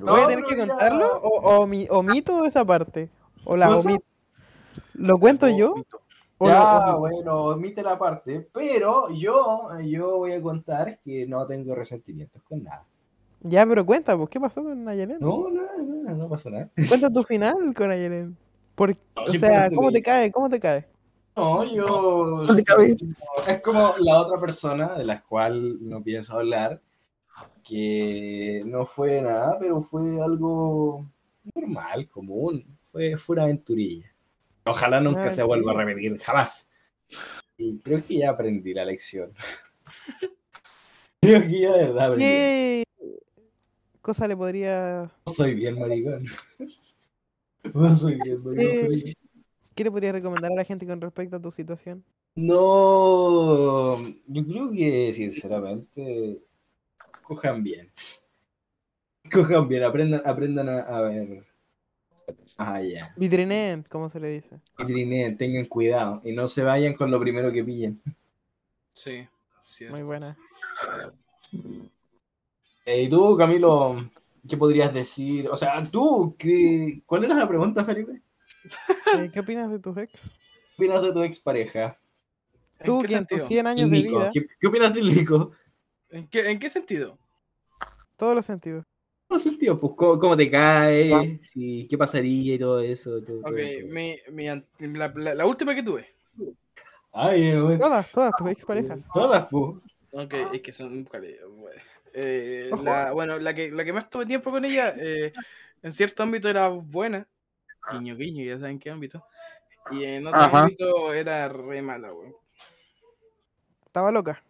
No, ¿Voy a tener pero que ya- contarlo o, o mi- omito esa parte? ¿O la omito? ¿Lo cuento yo? ¿O Ya, bueno, omite la parte, pero yo, yo voy a contar que no tengo resentimientos con nada. Ya, pero cuenta, pues, ¿qué pasó con Ayelén? No, no, no, no pasó nada. Cuenta tu final con Ayelén. Por- No, o sea, ¿cómo que- te cae? ¿Cómo te cae? No, yo. No te cabe. Es como la otra persona de la cual no pienso hablar, que no fue nada, pero fue algo normal, común. Fue, fue una aventurilla. Ojalá nunca se vuelva a repetir, jamás. Y creo que ya aprendí la lección. [laughs] creo que ya de verdad aprendí. ¿Qué cosa le podría... No soy bien maricón. [laughs] No soy bien maricón. Eh, ¿Qué le podría recomendar a la gente con respecto a tu situación? No, yo creo que sinceramente cojan bien. Cojan bien, aprendan, aprendan a, a ver. Ah, ya. Vitrineen, ¿cómo se le dice? Y trineen, tengan cuidado y no se vayan con lo primero que pillen. Sí. sí. Muy buena. Eh, ¿Y tú, Camilo, qué podrías decir? O sea, tú, ¿qué... ¿cuál era la pregunta, Felipe? [laughs] Eh, ¿Qué opinas de tus ex? ¿Qué opinas de tu expareja? ¿En Tú, que en tus sentido? 100 años de vida, ¿Qué, qué opinas del Nico? ¿En qué, ¿En qué sentido? todos los sentidos. Sentido, pues, ¿cómo, cómo te cae? Sí, ¿Qué pasaría y todo eso? todo- todo Ok, eso. mi, mi an- la, la- la última que tuve. Ay, eh, bueno. Todas, todas tus ex parejas. Todas, pues. Ok, es que son. Eh, la, bueno, la que, la que más tuve tiempo con ella, eh, en cierto ámbito era buena. Guiño, guiño, ya saben qué ámbito. Y en otro Ajá. ámbito era re mala, weón. Estaba loca.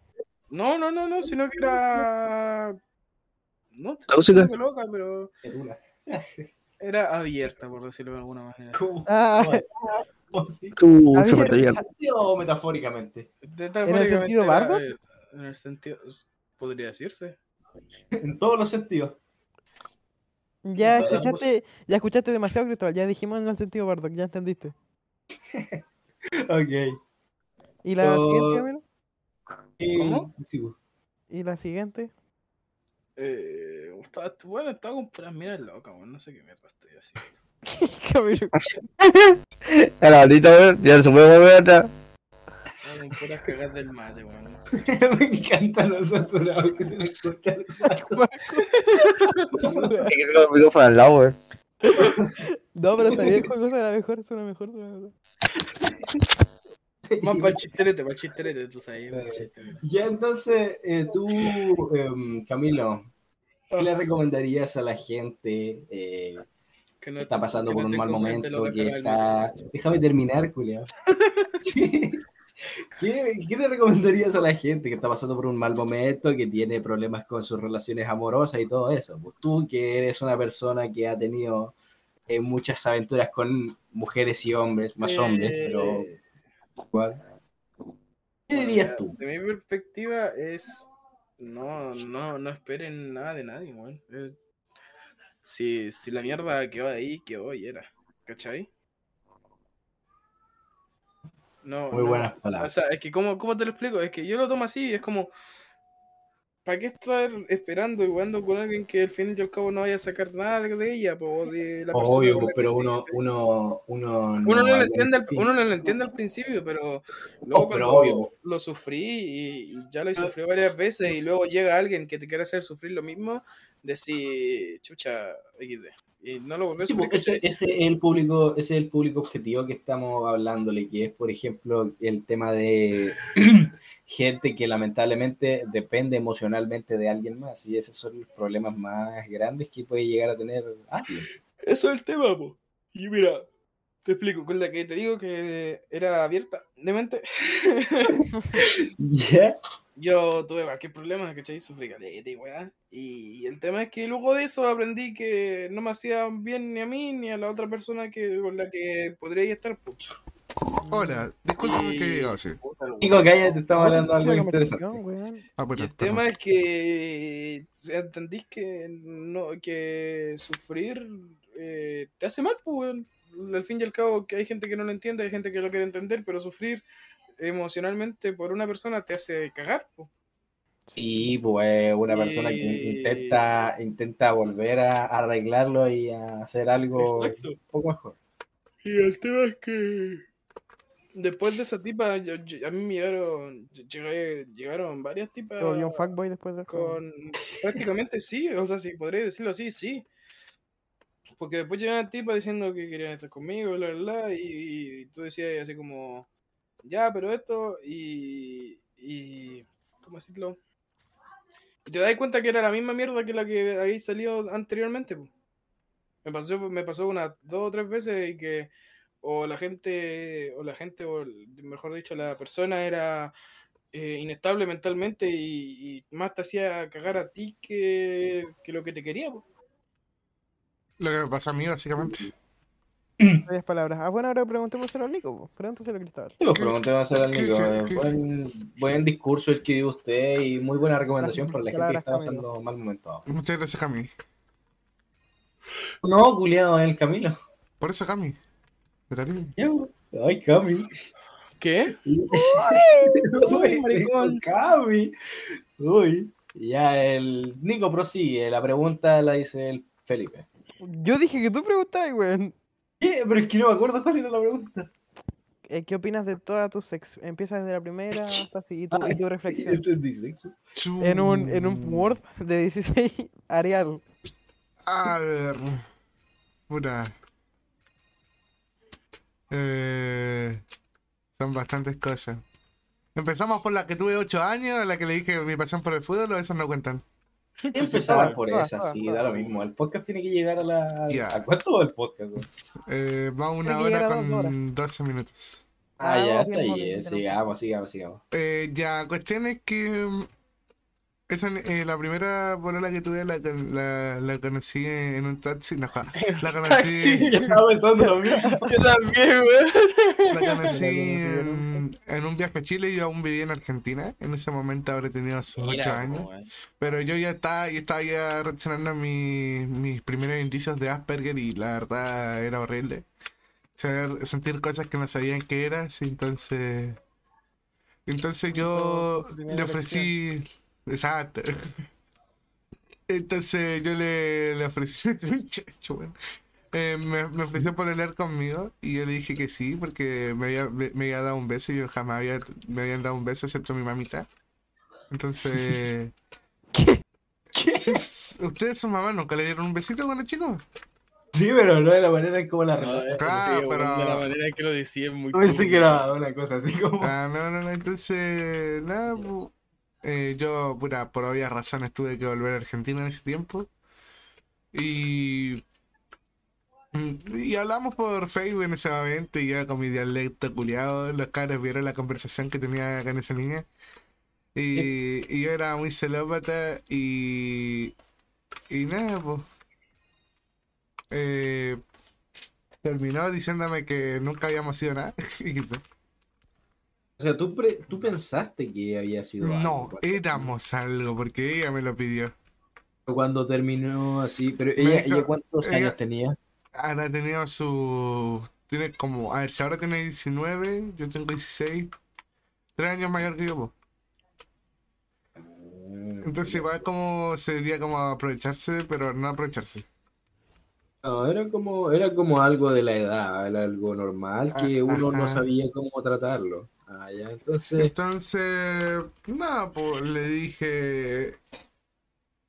No, no, no, no, sino que era. No, Tóxica. loca, pero [laughs] era abierta, por decirlo de alguna manera. ¿Cómo? [laughs] Ah, ¿Cómo. ¿O metafóricamente? ¿En el sentido era, bardo? eh, En el sentido. Podría decirse. [laughs] En todos los sentidos. ya escuchaste, ya escuchaste demasiado, Cristóbal. Ya dijimos en el sentido Bardock, ya entendiste. Ok. ¿Y la Oh. siguiente, Camilo? Y- ¿Cómo? pues. ¿Y la siguiente? Eh, estaba, bueno, estaba con puras miras locas, weón. No sé qué mierda estoy haciendo. [laughs] Camilo. [laughs] A la ahorita, weón, ya se puede volver atrás. Puras cagas del mate, weón. [laughs] Me encanta lo saturado que se me escucha. el. Es que tengo el micrófono al lado, weón. No, pero está bien, Juan suena mejor, suena mejor, suena mejor. [laughs] Más para el chisterete, para el chisterete, tú sabes. chisterete. Ya entonces, eh, tú, em, Camilo, ¿qué le recomendarías a la gente eh, Que no está pasando que por no un mal momento? Que está... Déjame terminar, culiao. [laughs] ¿Qué, ¿Qué le recomendarías a la gente que está pasando por un mal momento, que tiene problemas con sus relaciones amorosas y todo eso? Pues tú que eres una persona que ha tenido eh, muchas aventuras con mujeres y hombres, más hombres, Eh, pero igual. ¿Qué dirías tú? De mi perspectiva es. No, no, no esperen nada de nadie, weón. Si, si la mierda quedó ahí, quedó y era. ¿Cachai? No, Muy no, buenas O palabras. sea, es que, ¿cómo, ¿cómo te lo explico? Es que yo lo tomo así, es como. ¿Para qué estar esperando y jugando con alguien que al fin y al cabo no vaya a sacar nada de, de ella? po, de la persona Obvio, la pero uno, uno, uno, Uno no, lo habla entiende, al- uno no lo entiende al principio, pero luego Oh, pero cuando obvio. lo sufrí y, y ya lo sufrí varias veces y luego llega alguien que te quiere hacer sufrir lo mismo, decir, chucha, XD. Y no lo volvés Sí, pues, ese, ese es el público, ese es el público objetivo que estamos hablándole, que es, por ejemplo, el tema de [clears throat] [clears throat] gente que lamentablemente depende emocionalmente de alguien más, y esos son los problemas más grandes que puede llegar a tener alguien. Eso es el tema, po. Y mira, Te explico, con la que te digo que era abierta de mente. [laughs] ¿Ya? Yo tuve cualquier problema, ¿cachai? Sufrí caleta y weá. Y el tema es que luego de eso aprendí que no me hacía bien ni a mí ni a la otra persona que, con la que podría estar. Hola, discúlpame que diga así. Nico, cállate, estamos hablando de algo interesante. Ah, bueno, el perdón. tema es que entendís que no que sufrir eh, te hace mal, pues, weón. Al fin y al cabo, que hay gente que no lo entiende, hay gente que lo quiere entender, pero sufrir emocionalmente por una persona te hace cagar, pues. Y pues una persona que intenta, intenta volver a arreglarlo y a hacer algo Exacto. un poco mejor. Y el tema es que después de esa tipa, yo- yo- a mí me llegaron, llegué- llegaron varias tipas Se volvió un fuckboy después de con prácticamente sí, o sea, si podría decirlo así, sí. Porque después llegaban tipas diciendo que querían estar conmigo, bla, bla, bla, y, y tú decías así como, ya, pero esto, y, y ¿cómo decirlo? Y te das cuenta que era la misma mierda que la que había salido anteriormente. po. Me pasó, me pasó unas dos o tres veces y que o la gente, o la gente, o mejor dicho, la persona era eh, inestable mentalmente y, y más te hacía cagar a ti que, que lo que te quería. po. Lo que pasa a mí, básicamente. Varias palabras. Ah, bueno, ahora preguntémoselo al Nico. Pregúntaselo a Cristóbal. Sí, pues preguntemos al ¿Qué- Nico. eh, Buen, buen discurso el que dio usted y muy buena recomendación para la gente que está Camilo. pasando mal momento. ahora. Muchas gracias, Cami. No, culiado, el Camilo. Por eso, Cami. Ay, Cami. ¿Qué? [laughs] Uy, maricón. Cami. Uy. Ya el Nico prosigue. La pregunta la dice el Felipe. Yo dije que tú preguntaras, weón. ¿Qué? Pero es que no me acuerdo cuál era la pregunta. Eh, ¿Qué opinas de toda tu sexo? Empieza desde la primera hasta así, y tu, y tu reflexión. Entendí sexo. En un, en un Word de 16, Arial. A ver. Puta. Eh, son bastantes cosas. Empezamos por la que tuve 8 años, la que le dije mi pasión por el fútbol, o esas no cuentan. Empezar por esa, sí, da lo mismo. El podcast tiene que llegar a la. ¿A cuánto va el podcast? Eh, va una hora con 12 minutos. Ah, Ah, ya bien, está bien, ahí. Sigamos, sigamos, sigamos. Eh, ya, cuestión es que. Esa, eh, la primera polola que tuve la, la, la conocí en un taxi. No, la [laughs] conocí, Yo estaba pensando lo mismo. [laughs] Yo también, weón. [laughs] la conocí en, en un viaje a Chile. Yo aún vivía en Argentina. En ese momento habré tenido sus 8 años. Pero yo ya estaba, yo estaba ya reaccionando a mi- mis primeros indicios de Asperger y la verdad era horrible. Saber, sentir cosas que no sabían qué era, sí, entonces... Entonces yo le ofrecí... Exacto. Entonces yo le, le ofrecí... [laughs] Muchacho, bueno. Eh, me, me ofreció pololear conmigo y yo le dije que sí porque me había, me, me había dado un beso y yo jamás había, me habían dado un beso excepto mi mamita. Entonces... [laughs] Sí, ¿Ustedes, su mamá, nunca le dieron un besito cuando chicos? Sí, pero no de la manera en como la No, eh, Claro, sí, pero- weón, de la manera en que lo decía es muy Pensé que era una cosa así como. Ah, no, no, no, entonces, nada, pu- eh, yo, puta, por obvias razones tuve que volver a Argentina en ese tiempo. Y. mm, Y hablamos por Facebook en ese momento y ya con mi dialecto culiado, los cabros vieron la conversación que tenía con esa niña. Y, y yo era muy celópata y. Y nada, pues. Eh, terminó diciéndome que nunca habíamos sido nada. [laughs] O sea, ¿tú, pre- tú pensaste que había sido algo, No, éramos algo, porque ella me lo pidió. Cuando terminó así, pero ella, dijo- ella ¿cuántos ella- años tenía? Ahora tenido su. Tiene como. A ver, si ahora tiene 19, yo tengo 16. Tres años mayor que yo, po. Entonces, igual como sería como aprovecharse, pero no aprovecharse. No, era como, era como algo de la edad, era algo normal que Ah, uno no sabía cómo tratarlo. Ah, ya, entonces, Entonces, nada, pues le dije.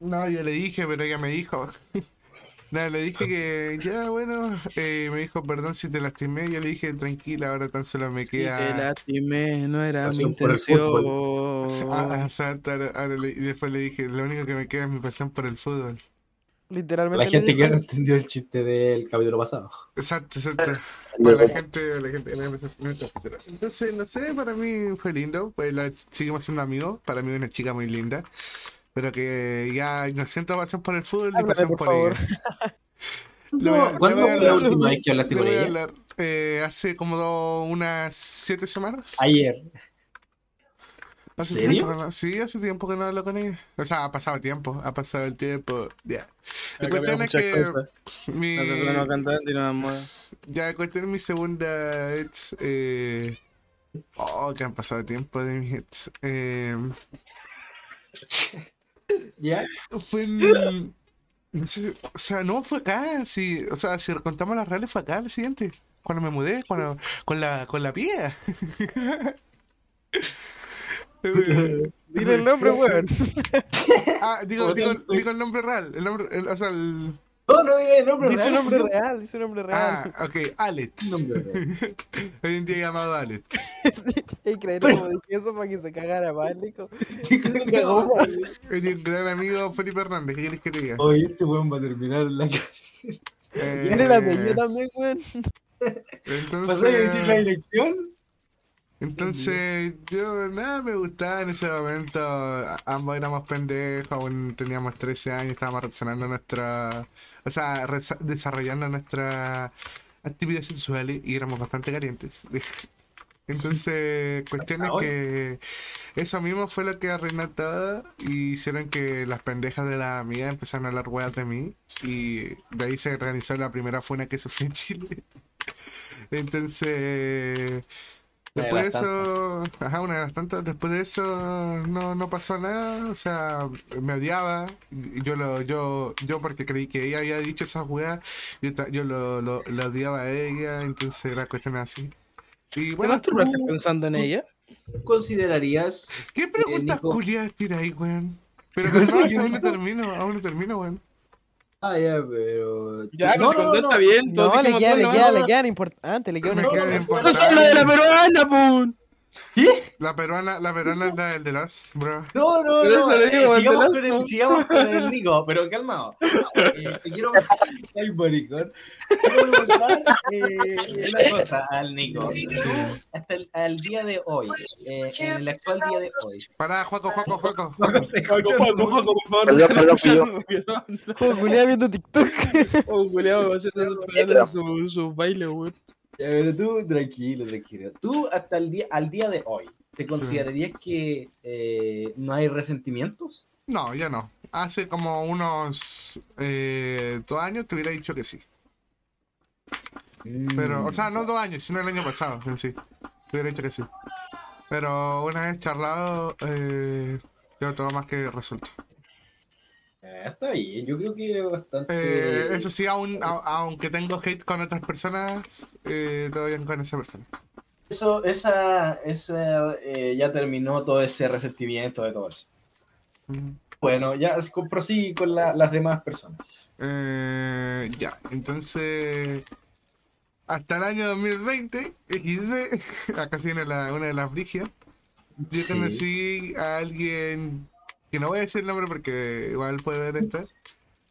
No, yo le dije, pero ella me dijo. [laughs] Nada, le dije que ya, bueno, eh, me dijo, perdón si te lastimé. Yo le dije, tranquila, ahora tan solo me Si te queda. lastimé, no era mi Pasión por el intención. Ah, exacto, ahora- ahora le- y después le dije, lo único que me queda es mi pasión por el fútbol. Literalmente. La gente que no entendió el chiste del capítulo pasado. Exacto, exacto. [laughs] Para la gente, la gente, la gente- Entonces, no sé, para mí fue lindo. Pues la, seguimos siendo amigos. Para mí es una chica muy linda. Pero que ya no siento pasión por el fútbol ni pasión por ella. [laughs] Le ¿Cuándo fue la última vez que hablaste con ella? hablar, eh, hace como do- unas siete semanas. Ayer. Hace ¿Serio? tiempo no- sí, hace tiempo que no hablo con ella. O sea, ha pasado tiempo, ha pasado el tiempo. Ya. La cuestión es que cosas. mi, Nosotros no cantante y más. ya cuestión mi segunda ex. Eh... Oh, que han pasado tiempo de mis ex. Eh... ¿Ya? Fue en... no O sea, no fue acá. Sí, o sea, si contamos las reales fue acá el siguiente. Cuando me mudé, cuando, con la con la pía. [laughs] [laughs] Dile el nombre, [laughs] weón. [laughs] ah, digo, digo, digo el nombre real. El nombre, el- o sea, el. No, no digas el nombre Dice un real. nombre real, dice un nombre real. Ah, ok, Alex. Real. Hoy en día llamado Alex. Creer como dije eso para que se cagara más, Nico. Se cagó, weón. Es un gran amigo Felipe Hernández. ¿Qué quieres que te diga? Oye, este weón va a terminar en la cárcel. Eh, Tiene el apellido también, weón. ¿Pasó a decir la Entonces, elección? Entonces, yo nada me gustaba en ese momento. Ambos éramos pendejos, aún teníamos 13 años, estábamos relacionando nuestra. O sea, desarrollando nuestra actividad sexuales y éramos bastante calientes. [laughs] Entonces, cuestiones que eso mismo fue lo que arruinó todo y hicieron que las pendejas de la amiga empezaron a hablar weas de mí y de ahí se organizó la primera funa que sufrí en Chile. [laughs] Entonces, después de eso, ajá, una de las tantas, después de eso no, no pasó nada, o sea, me odiaba, yo lo, yo, yo porque creí que ella había dicho esas weas, yo, yo lo, lo, lo odiaba a ella, entonces era cuestión así. Y ¿Te bueno, masturbaste tú- pensando en ella? ¿Considerarías ¿qué preguntas culiadas tira ahí, weón? Pero [laughs] no, aún no termino, aún no termino, weón. Ah, ya, pero. Ya, pero no, si no, no. bien. todos No, le queda, todo le queda, demás. le no, no, ¡No importante. se habla de la pun! La peruana, la peruana es la del de los, bro. No, no, no. eh, digo, sigamos, con el, sigamos con el Nico, pero calmado. Eh, te quiero soy maricón. Quiero preguntar eh, una cosa al Nico. Hasta el al día de hoy, eh, en el actual día de hoy, Pará, Juaco, Juaco, Juaco. Juaco. Perdón, perdón, fui yo. Como culiada viendo TikTok. Oh, culiao, va a ser esperando su, su baile, weón. Pero tú, tranquilo, tranquilo. Tú, hasta el día, al día de hoy, ¿te considerarías que eh, no hay resentimientos? No, ya no. Hace como unos eh, dos años te hubiera dicho que sí. Pero, o sea, no dos años, sino el año pasado en sí. Te hubiera dicho que sí. Pero una vez charlado, eh, quedó todo más que resuelto. Eh, está bien, yo creo que bastante. Eh, eso sí, aún, a- aunque tengo hate con otras personas, eh, bien con esa persona. Eso, esa, esa eh, ya terminó todo ese resentimiento de todo eso. Mm. Bueno, ya prosigue con la- las demás personas. Eh, ya, entonces, hasta el año 2020, XD, [laughs] acá viene la, una de las brigias, yo Sí. conocí a alguien, que no voy a decir el nombre porque igual puede ver esto,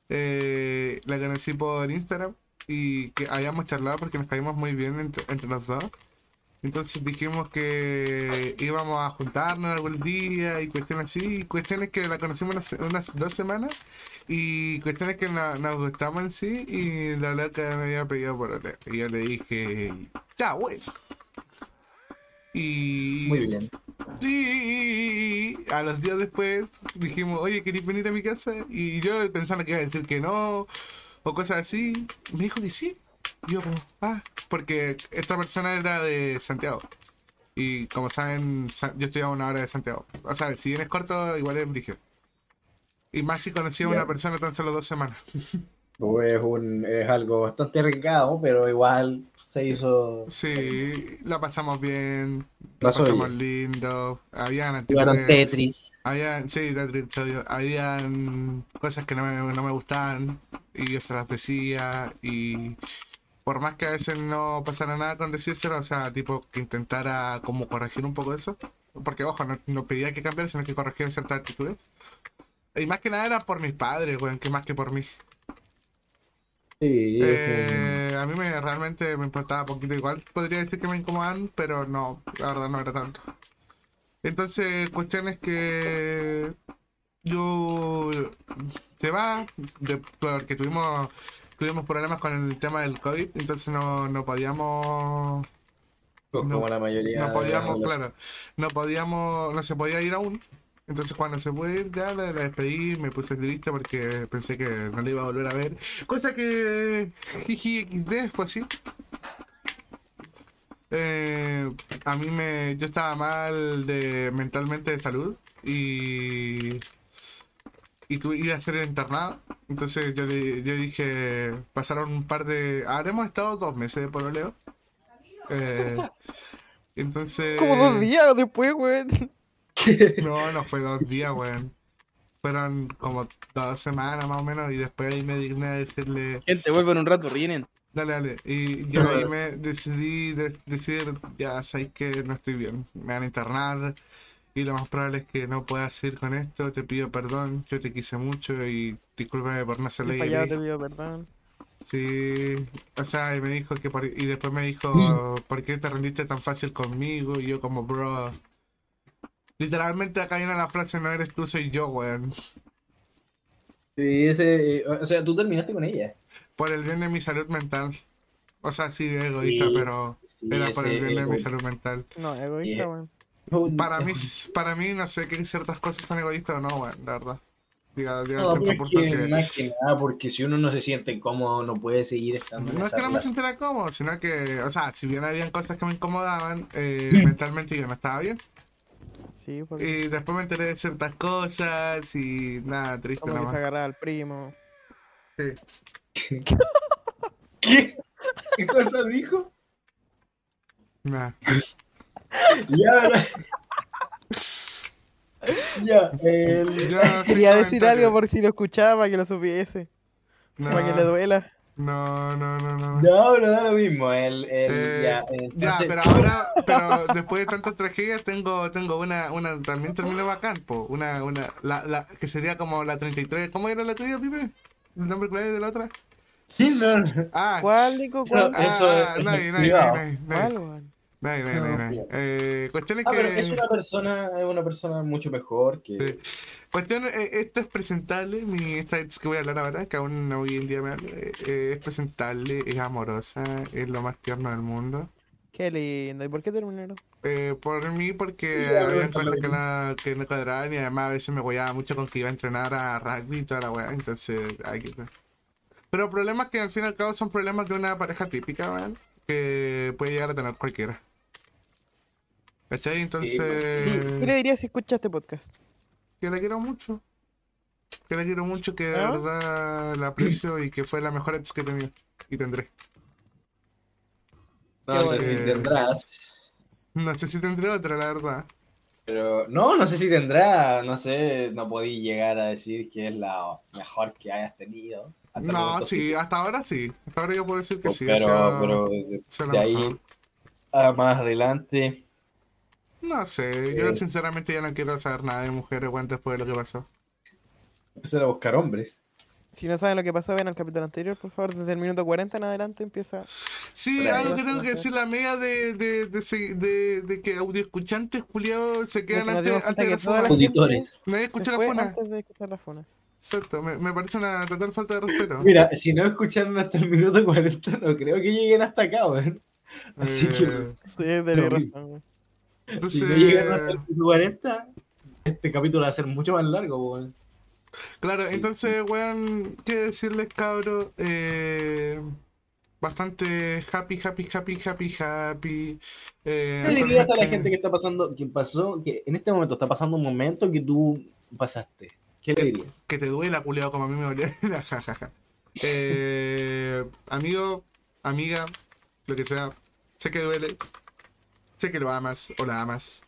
eh, la conocí por Instagram y que habíamos charlado porque nos caímos muy bien entre, entre los dos. Entonces dijimos que íbamos a juntarnos algún día y cuestiones así, cuestiones que la conocimos unas, dos semanas y cuestiones que no- nos gustamos en sí y la loca me había pedido por oleo. Y yo le dije, ya bueno. Y, Muy bien. Y a los días después dijimos, oye, ¿queréis venir a mi casa? Y yo pensando que iba a decir que no, o cosas así, me dijo que sí. Y yo como, ah, porque esta persona era de Santiago. Y como saben, Sa- yo estoy a una hora de Santiago. O sea, si bien es corto, igual es brígido. Y más si conocí a una persona tan solo dos semanas. [laughs] Pues es, un, es algo bastante arriesgado, pero igual se hizo. Sí, la pasamos bien, la pasamos lindo. Habían Jugaron Tetris. Habían, sí, Tetris, habían cosas que no me, no me gustaban y yo se las decía y por más que a veces no pasara nada con decírselo, o sea, tipo que intentara como corregir un poco eso, porque ojo, no, no pedía que cambiara, sino que corregieran ciertas actitudes. Y más que nada era por mis padres, weón, que más que por mí. Sí, Eh, a mí me realmente me importaba poquito igual. Podría decir que me incomodan, pero no, la verdad no era tanto. Entonces, cuestión es que yo se va de- porque tuvimos tuvimos problemas con el tema del COVID, entonces no, no podíamos como no- la mayoría. no podíamos, los- claro, no podíamos, no se podía ir aún. Entonces cuando se puede ir ya la, la despedí, me puse triste porque pensé que no le iba a volver a ver. Cosa que jiji XD fue así. Eh, a mí me, yo estaba mal de mentalmente de salud y y tú iba a ser internado. Entonces yo, le- yo dije, pasaron un par de, habremos estado dos meses de pololeo. Eh, [laughs] entonces... Como dos días después, weón. [laughs] No, no fue dos días, weón. Fueron como dos semanas más o menos y después ahí me digné a decirle, Gente, vuelven un rato, ríen. dale, dale. Y yo ahí me decidí de- decir, ya sabéis que no estoy bien, me van a internar y lo más probable es que no puedas ir con esto, te pido perdón, yo te quise mucho y discúlpame por no hacerle He y le fallado, te pido perdón. Sí, o sea, y me dijo que por- y después me dijo, ¿por qué te rendiste tan fácil conmigo? Y yo como, bro, literalmente acá viene la frase, no eres tú, soy yo, weón. Sí, ese, o sea, tú terminaste con ella. Por el bien de mi salud mental. O sea, sí, egoísta, Sí, pero Sí, era por el bien de mi salud mental. No, egoísta, Yeah. weón. Para mí, para mí, no sé que ciertas cosas son egoístas o no, weón, la verdad. Llega, llega No, cierto pero es punto que, que... más que nada, porque si uno no se siente cómodo, no puede seguir estando en No es esa que no me sintiera cómodo, sino que, o sea, si bien habían cosas que me incomodaban, eh, Mm. mentalmente yo no estaba bien. Sí, porque Y después me enteré de ciertas cosas y nada, triste como que se agarraba al primo. Sí, [laughs] ¿Qué? ¿Qué cosa dijo? nada. Ya, ¿verdad? Ya, el... Quería decir algo por si lo escuchaba para que lo supiese. Para que le duela. No, no, no, no. No, pero da lo mismo. El, el, Eh, ya, Ya, entonces- pero ahora, pero después de tantas tragedias tengo, tengo una, una, también terminó bacán, po, una, una, la, la, que sería como la 33, ¿cómo era la tuya, Pipe? ¿El nombre clave de la otra? Sí, no, no. Ah, ¿Cuál, Nico? ¿Cuál? ah, Eso es- nadie, nadie, nadie, privado. nadie, Nadie, nadie, nadie. Eh, cuestión es Ah, que... pero es una persona, es una persona mucho mejor que... Sí. Cuestión, eh, esto es presentable, mi esta ex que voy a hablar ahora, que aún no hoy en día me habla, eh, eh, es presentable, es amorosa, es lo más tierno del mundo. Qué lindo. ¿Y por qué terminaron? Eh, por mí, porque Ya, había cosas que no, que no cuadraban y además a veces me guayaba mucho con que iba a entrenar a rugby y toda la weá, entonces hay que... Pero problemas que al fin y al cabo son problemas de una pareja típica, weón, que puede llegar a tener cualquiera. ¿Cachai? Entonces... Sí, ¿qué le dirías si escuchas este podcast? que la quiero mucho. Que la quiero mucho, que de ¿Ah? verdad la aprecio y que fue la mejor ex que he tenido y tendré. No sé si tendrás, No sé si tendré otra, la verdad. pero... No, no sé si tendrá, no sé, no podí llegar a decir que es la mejor que hayas tenido. No, sí, hasta ahora sí. Hasta ahora yo puedo decir que sí. ha Pero, pero de, ahí mejor. a más adelante... No sé, yo Eh. sinceramente ya no quiero saber nada de mujeres weón, después de lo que pasó. Empezar a buscar hombres. Si no saben lo que pasó, ven al capítulo anterior, por favor. Desde el minuto 40 en adelante empieza. Sí, algo que tengo que decir, la media de, de, de, de, de que audio escuchantes culiados se quedan antes, de que la funa. Auditores. Nadie se escucha la funa. antes de escuchar la funa. Exacto, me, me parece una total falta de respeto. Mira, si no escucharon hasta el minuto 40, no creo que lleguen hasta acá, weón. Así que- Eh, Sí, de Pero- razón. Entonces, Si no llegan hasta el minuto 40, este capítulo va a ser mucho más largo, weón. Claro, Sí, entonces, weón, qué decirles, cabros, eh, bastante happy, happy, happy, happy, happy. Eh, ¿Qué le dirías a la gente que está pasando, que pasó, que en este momento está pasando un momento que tú pasaste? ¿Qué le dirías? Que te duela, culiado, como a mí me dolía. [laughs] Ja, ja, ja. Eh, amigo, amiga, lo que sea, sé que duele, sé que lo amas o la amas,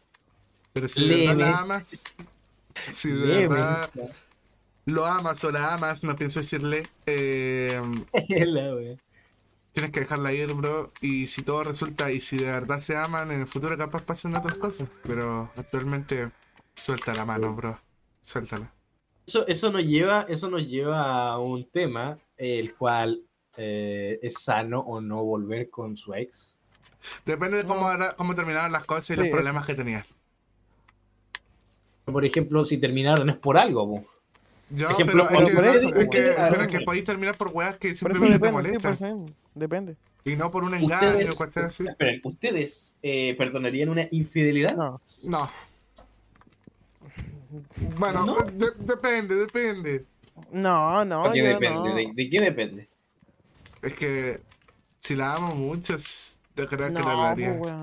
pero si de verdad la amas, si de verdad lo amas o la amas, no pienso decirle, [laughs] eh, tienes que dejarla ir, bro. Y si todo resulta, y si de verdad se aman, en el futuro capaz pasen otras cosas. Pero actualmente, suelta la mano, bro. Suéltala. Eso, eso nos lleva, eso nos lleva a un tema, el cual eh, ¿es sano o no volver con su ex? Depende de cómo, era- cómo terminaban las cosas y los Sí. problemas que tenían. Por ejemplo, si terminaron es por algo, po. Yo, Ejemplo, pero, es que, por eso- es que- por- pero es que podéis terminar por weas que simplemente te depende, por molestan. Depende. Y no por un engaño o Ustedes, cuestión así. esperen, ¿ustedes eh, perdonarían una infidelidad? No. No. Bueno, ¿No? de- depende, depende. No, no, ¿O qué depende? no. ¿De, de qué depende? Es que si la amo mucho, yo creo que No, la hablaría. pues.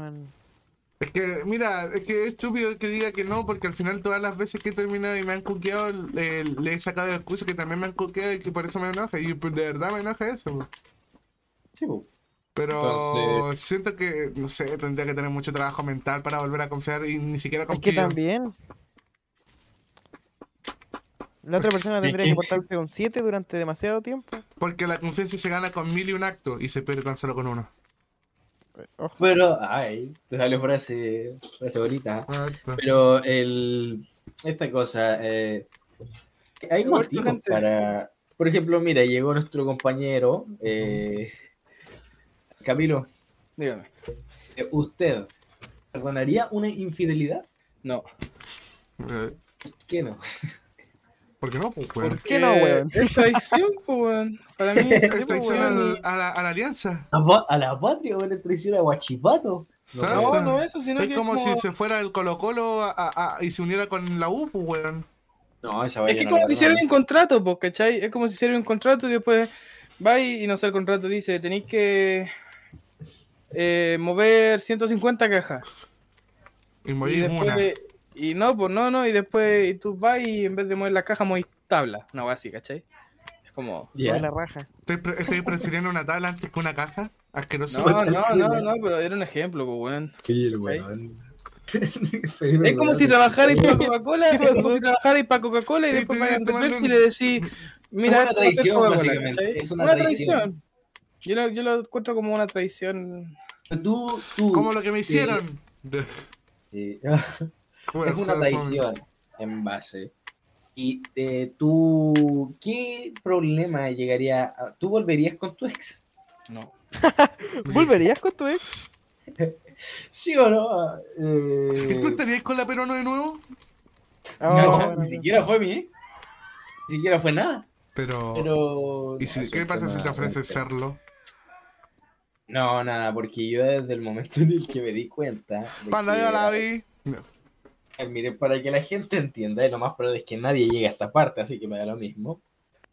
Es que, mira, es que es estúpido que diga que no, porque al final todas las veces que he terminado y me han cuqueado, le, le he sacado excusas que también me han cuqueado y que por eso me enoja. Y pues, de verdad me enoja eso. pues. Sí. Pero Entonces- siento que, no sé, tendría que tener mucho trabajo mental para volver a confiar y ni siquiera Es que confío. también. La otra persona tendría que- portarse con 7 durante demasiado tiempo. Porque la confianza se gana con mil y un acto y se pierde tan solo con uno. Ojo. Pero, ay, te salió frase, frase bonita. Pero el, esta cosa, eh, hay motivos para... Por ejemplo, mira, llegó nuestro compañero, eh, Camilo, Dígame. eh, ¿usted perdonaría una infidelidad? No. ¿Qué no? ¿Por qué no? Pues, weón. ¿Por qué no, weón? Es traición, [laughs] pues, weón. Para [laughs] mí es Es traición weón. al- a, la, a la alianza. ¿A, la patria o la traición a Guachipato? No, no eso, sino Es que como, es como, si se fuera el Colo Colo a- a- a- y se uniera con la U, pues, weón. No, esa Es que no como si hicieran un contrato, pues, ¿cachai? Es como si hicieran un contrato y después va y, y no sé, el contrato dice, tenéis que eh, mover 150 cajas. Y Y después una. de- y no, pues no, no, y después y tú vas y en vez de mover la caja, mover tabla, una wea así, ¿cachai? Es como... Ya. Fue la raja. ¿Estoy, pre- estoy prefiriendo una tabla antes que una caja? Asqueroso. No, no, no, no, pero era un ejemplo, pues, weón. Sí, el ¿Cachai? weón. [laughs] Es como si trabajarais para Coca-Cola, [laughs] es como si trabajarais para Coca-Cola y después tomando Pepsi y un- le decís, mira, una traición, Coca-Cola", básicamente, ¿cachai? es una una traición. traición. Yo lo, yo lo encuentro como una traición. Tú, tú, Como lo que me hicieron. [laughs] es una traición en base. Y eh, tú, ¿qué problema llegaría? a- ¿Tú volverías con tu ex? No. [laughs] ¿Volverías con tu ex? [laughs] ¿Sí o no? Eh, ¿Y tú estarías con la peruano de nuevo? Oh, no, bueno, ni siquiera fue mi ex. Ni siquiera fue nada. Pero. Pero. ¿Y si, qué pasa si te feo. serlo? No, nada, porque yo desde el momento en el que me di cuenta. de Cuando que- yo la vi. No. Eh, mire, para que la gente entienda, y lo más probable es que nadie llegue a esta parte, así que me da lo mismo.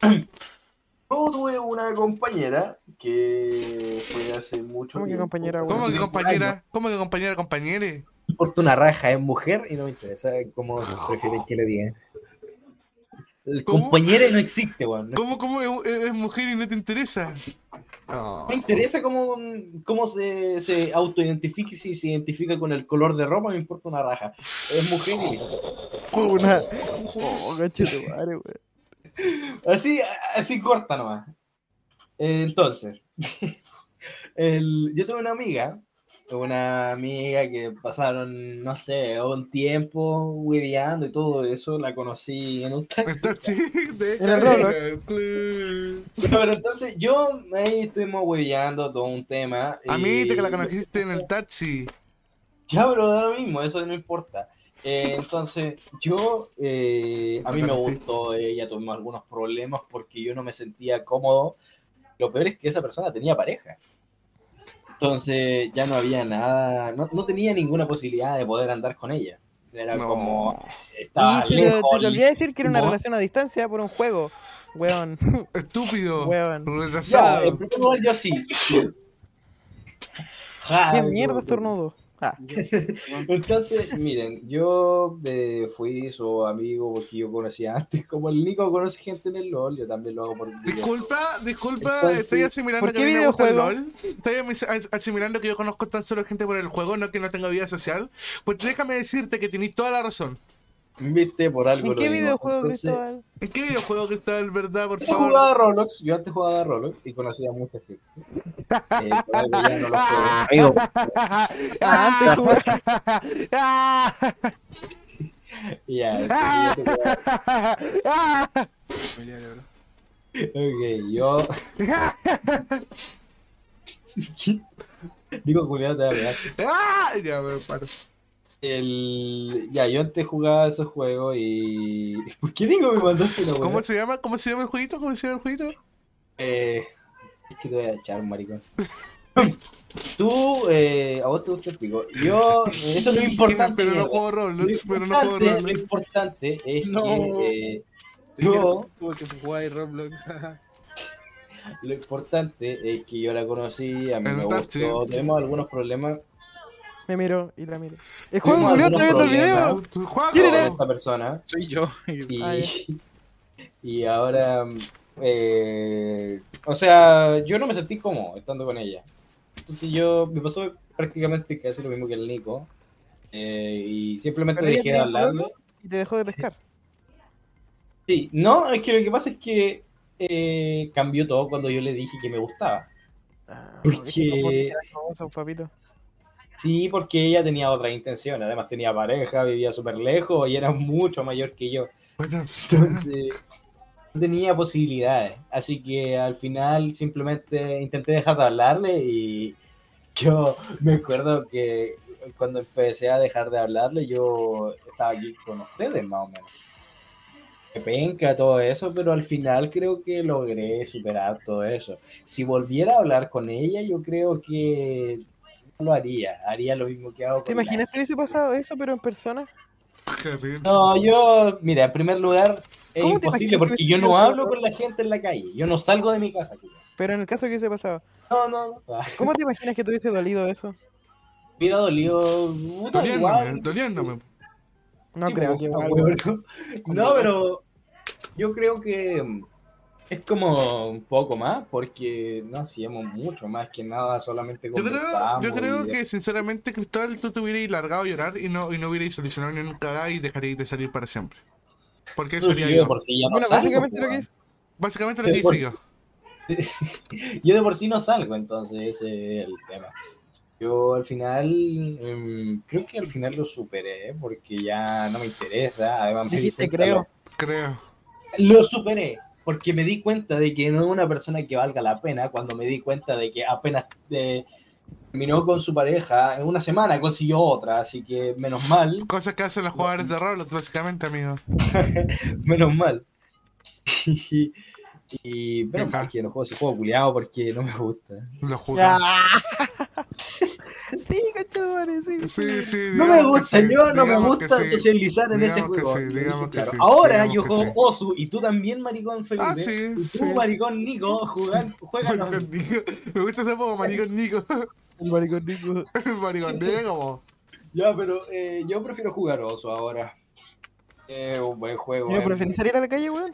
[clears throat] Yo tuve una compañera que fue hace mucho ¿Cómo que tiempo. compañera, hace güey? ¿Cómo que compañera? ¿Cómo que compañera, compañere? importa una raja, es mujer y no me interesa cómo prefieren que le digan. El ¿Cómo? compañera no existe, weón. no ¿Cómo, cómo es, es mujer y no te interesa? No. Me interesa cómo, cómo se, se autoidentifica y si se identifica con el color de ropa, me importa una raja. Es mujer y [laughs] una. Oh, madre. Así, así corta nomás. Entonces, [laughs] el- yo tuve una amiga, una amiga que pasaron, no sé, un tiempo hueveando y todo eso, la conocí en un taxi. [laughs] El Roblox. Pero entonces yo ahí estuvimos hueveando todo un tema. A mí te que la conociste en el taxi. Ya, pero da lo mismo, eso no importa. Eh, entonces, yo, eh, a mí me gustó ella, tuvimos algunos problemas porque yo no me sentía cómodo. Lo peor es que esa persona tenía pareja. Entonces, ya no había nada, no, no tenía ninguna posibilidad de poder andar con ella. Era No. como, estaba Y se te, lejos. te olvidé decir que era una relación a distancia por un juego. Weón. [laughs] Estúpido. Weón. Ya, Retrasado. en primer lugar, yo sí. Ja, ¿Qué mierda estornudo? Ah, Entonces, miren, yo eh, fui su amigo porque yo conocía antes, como el Nico conoce gente en el LOL, yo también lo hago por. Disculpa, disculpa, Entonces, estoy asimilando ¿por que a mí me gusta el? LOL. Estoy asimilando que yo conozco tan solo gente por el juego, no que no tenga vida social. Pues déjame decirte que tenés toda la razón. Viste, por algo ¿En lo qué digo. videojuego, Entonces, Cristóbal? ¿En qué videojuego Cristóbal, verdad, por Yo favor? jugaba a Roblox, yo antes jugaba a Roblox y conocía a mucha gente. Eh, ya no lo. Amigo, [laughs] Ah, antes jugaba. [laughs] Ya, yo. Ok, yo. [laughs] Digo, Julián, te va a pegar. ¡Ah! Ya me paro. El... Ya, yo antes jugaba esos juegos y. [laughs] ¿Por qué digo me mandaste la ¿Cómo se llama? ¿Cómo se llama el jueguito? ¿Cómo se llama el jueguito? Eh, es que te voy a echar, maricón. [laughs] Tú, eh, a vos te gusta el pico. Yo, eh, eso no es [laughs] importante. Pero no juego Lo Roblox, pero no juego importante, lo Roblox. importante es No. que eh, yo, Tuvo que jugar Roblox. lo importante es que yo la conocí, a mí me gustó, tuvimos algunos problemas Me miro y la miro. El juego Julián está viendo el video. ¿Quién era? esta persona Soy yo. y, [laughs] Ah, [laughs] y ahora, eh, o sea, yo no me sentí cómodo estando con ella. Entonces yo, me pasó prácticamente casi lo mismo que el Nico. eh, y simplemente dejé de hablarle. Y te dejó de pescar. Sí, no, es que lo que pasa es que eh, cambió todo cuando yo le dije que me gustaba. Ah, Porque- ¿viste Sí, porque ella tenía otra intención, además tenía pareja, vivía súper lejos y era mucho mayor que yo. [laughs] Entonces, no tenía posibilidades. Así que al final simplemente intenté dejar de hablarle y [laughs] yo me acuerdo que cuando empecé a dejar de hablarle, yo estaba aquí con ustedes más o menos. Que penca todo eso, pero al final creo que logré superar todo eso. Si volviera a hablar con ella, yo creo que lo haría. Haría lo mismo que hago con ¿Te imaginas si hubiese pasado eso, pero en persona? No, yo, mira, en primer lugar, es ¿Cómo te imposible porque que yo no hablo con la gente en la calle. Yo no salgo de mi casa. Pero en el caso que hubiese pasado. No, no, no. Ah, ¿Cómo te imaginas que te hubiese dolido eso? Hubiera dolido. Doliéndome, igual. doliéndome. No creo que No, pero yo creo que mm, es como un poco más porque no hacíamos mucho más que nada, solamente Yo creo, conversamos. yo creo y- que sinceramente, Cristóbal, tú te hubieras largado a llorar y no, y no hubierais solucionado ni un cagada y dejaríais de salir para siempre. Porque eso haría yo de yo. por sí ya no Bueno, salgo, básicamente lo po, que es. Básicamente lo que hice yo. [laughs] yo de por sí no salgo, entonces ese es el tema. Yo al final, mm, creo que al final lo superé porque ya no me interesa. Además, me Dijiste cuenta creo. Creo. Lo superé porque me di cuenta de que no es una persona que valga la pena cuando me di cuenta de que apenas eh, terminó con su pareja en una semana consiguió otra, así que menos mal, Cosas que hacen los jugadores de Roblox, básicamente, amigo. [laughs] menos mal. [laughs] Y, y menos Ajá. mal que no juego ese juego culiado porque no me gusta. Los jugadores. [laughs] Sí, cachorro, sí. Sí, sí, No me gusta, sí, yo no me gusta sí. socializar en ese juego. sí, Lo dije digamos que claro. sí, Ahora yo juego sí. Osu y tú también, maricón Felipe. Ah, sí, y tú, sí. maricón Nico, [laughs] juegan, Nico. Me gusta ese poco, maricón Nico. El maricón Nico. [laughs] maricón Nico. Ya, pero eh, yo prefiero jugar Osu ahora. Eh, un buen juego. ¿Yo eh. preferís salir a la calle, weón?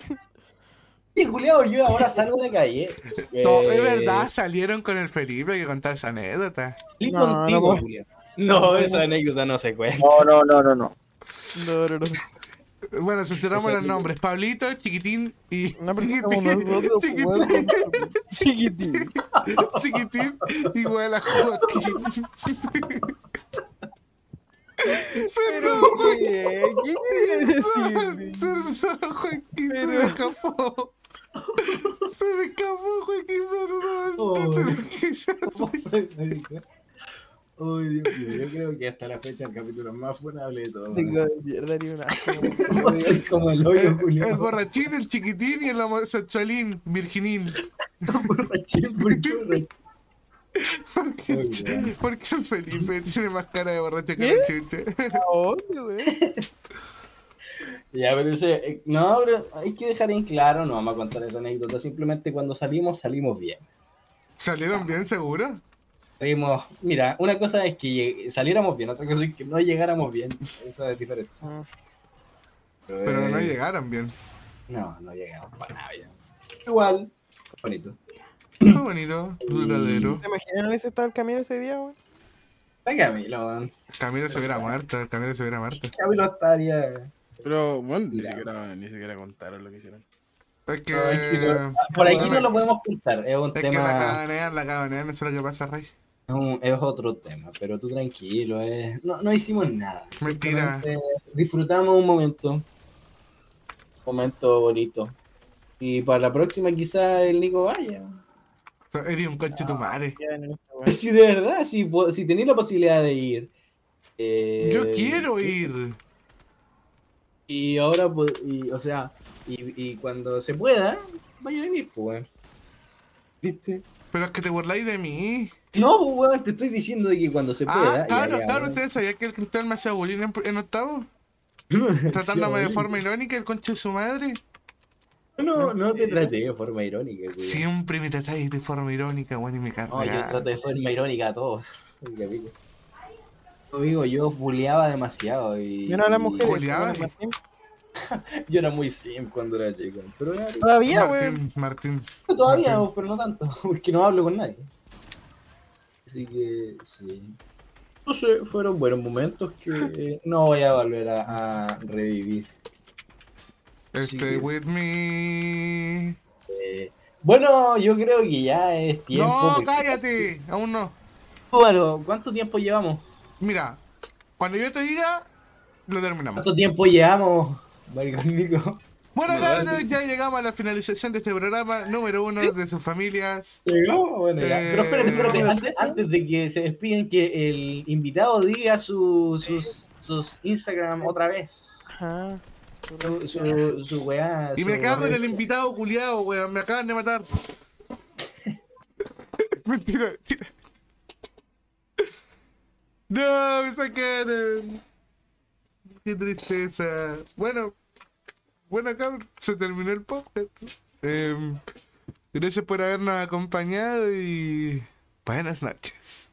Sí, Juliado, yo ahora salgo de la calle. [laughs] No, Eh, es verdad, salieron con el Felipe que contar esa anécdota. No, contigo, no. Julián. No, esa anécdota no se cuenta. No, no, no, no, no. No, no, no. Bueno, se enteramos los nombres. Pablito, Chiquitín y... No, Chiquitín. [laughs] Chiquitín. chiquitín y huele a Joaquín. Pero, ¿qué? ¿Qué quería decir? Perdón, Joaquín, se me escapó. Se me escapó, Joaquín, perdón. Oh. Dios mío, yo creo que hasta la fecha el capítulo más funable de todo. Tengo de mierda ni una. Soy como el hoyo, El, el borrachín, el chiquitín y el homosexualín, virginín. [laughs] Borrachín, ¿por qué [laughs] borrachín? ¿Por qué, Muy bien. ¿Por qué el Felipe tiene más cara de borracho que ¿Qué? el chuche? ¿Dónde, weón? Ya, pero ese, eh, no, pero hay que dejar en claro, no vamos a contar esa anécdota, simplemente cuando salimos, salimos bien. ¿Salieron bien, seguro? Salimos, mira, una cosa es que saliéramos bien, otra cosa es que no llegáramos bien, eso es diferente. Ah. Pero no llegaron bien. No, no llegamos para nada bien. Igual, bonito. Muy bonito, duradero. ¿Te imaginas ese estado el camino ese día, weón? Está Camilo, man. Camilo se hubiera muerto, el Camilo se hubiera muerto. Camilo estaría. Pero bueno, ni siquiera, ni siquiera contaron lo que hicieron. Es que... No, Por aquí no lo podemos contar, es un Es que la tema. caganean, la caganean, eso es lo que pasa, Rey. Es, un- es otro tema, pero tú tranquilo, no, no hicimos nada. Mentira. Disfrutamos un momento. Un momento bonito. Y para la próxima quizá el Nico vaya. Eres un coche tu madre. Esta weá. Si de verdad, si, si tenéis la posibilidad de ir. eh, Yo quiero ir. Y ahora, pues, y, o sea, y, y cuando se pueda, vaya a venir, pues, weón. ¿Viste? Pero es que te burláis de mí. No, pues, weón, te estoy diciendo de que cuando se pueda. Ah, claro, ya, claro, weón. ustedes sabían que el cristal me hacía bullying en, en octavo. Sí, [laughs] Tratándome de forma irónica, el conche de su madre. No, no te traté de forma irónica, weón. Siempre me tratáis de forma irónica, weón, y me carga. No, yo trato de forma irónica a todos. Amigo. Amigo, yo buleaba demasiado y... Yo no a las mujeres. Julián. bueno, Martín. [laughs] Yo era muy sim cuando era chico. Pero ya, Todavía, weón. Martín, Martín. todavía, pero no tanto, [laughs] porque no hablo con nadie. Así que, sí. No sé, fueron buenos momentos que no voy a volver a, a revivir. Stay with me. Eh, bueno, yo creo que ya es tiempo. No, porque- cállate. Aún no. Bueno, ¿cuánto tiempo llevamos? Mira, cuando yo te diga, lo terminamos. ¿Cuánto tiempo llevamos, Nico? Bueno, cabros, ya llegamos a la finalización de este programa número uno de sus familias. Llegamos, bueno, ya. Eh, Pero espérate, espérate, antes, antes de que se despiden, que el invitado diga su- sus, sus Instagram otra vez. Ajá. Su, su, su weá. Y su me cago en el invitado culiado, weón. Me acaban de matar. [laughs] mentira, mentira. No, me sacaron. Qué tristeza. Bueno, bueno, se terminó el podcast. Em, gracias por habernos acompañado y buenas noches.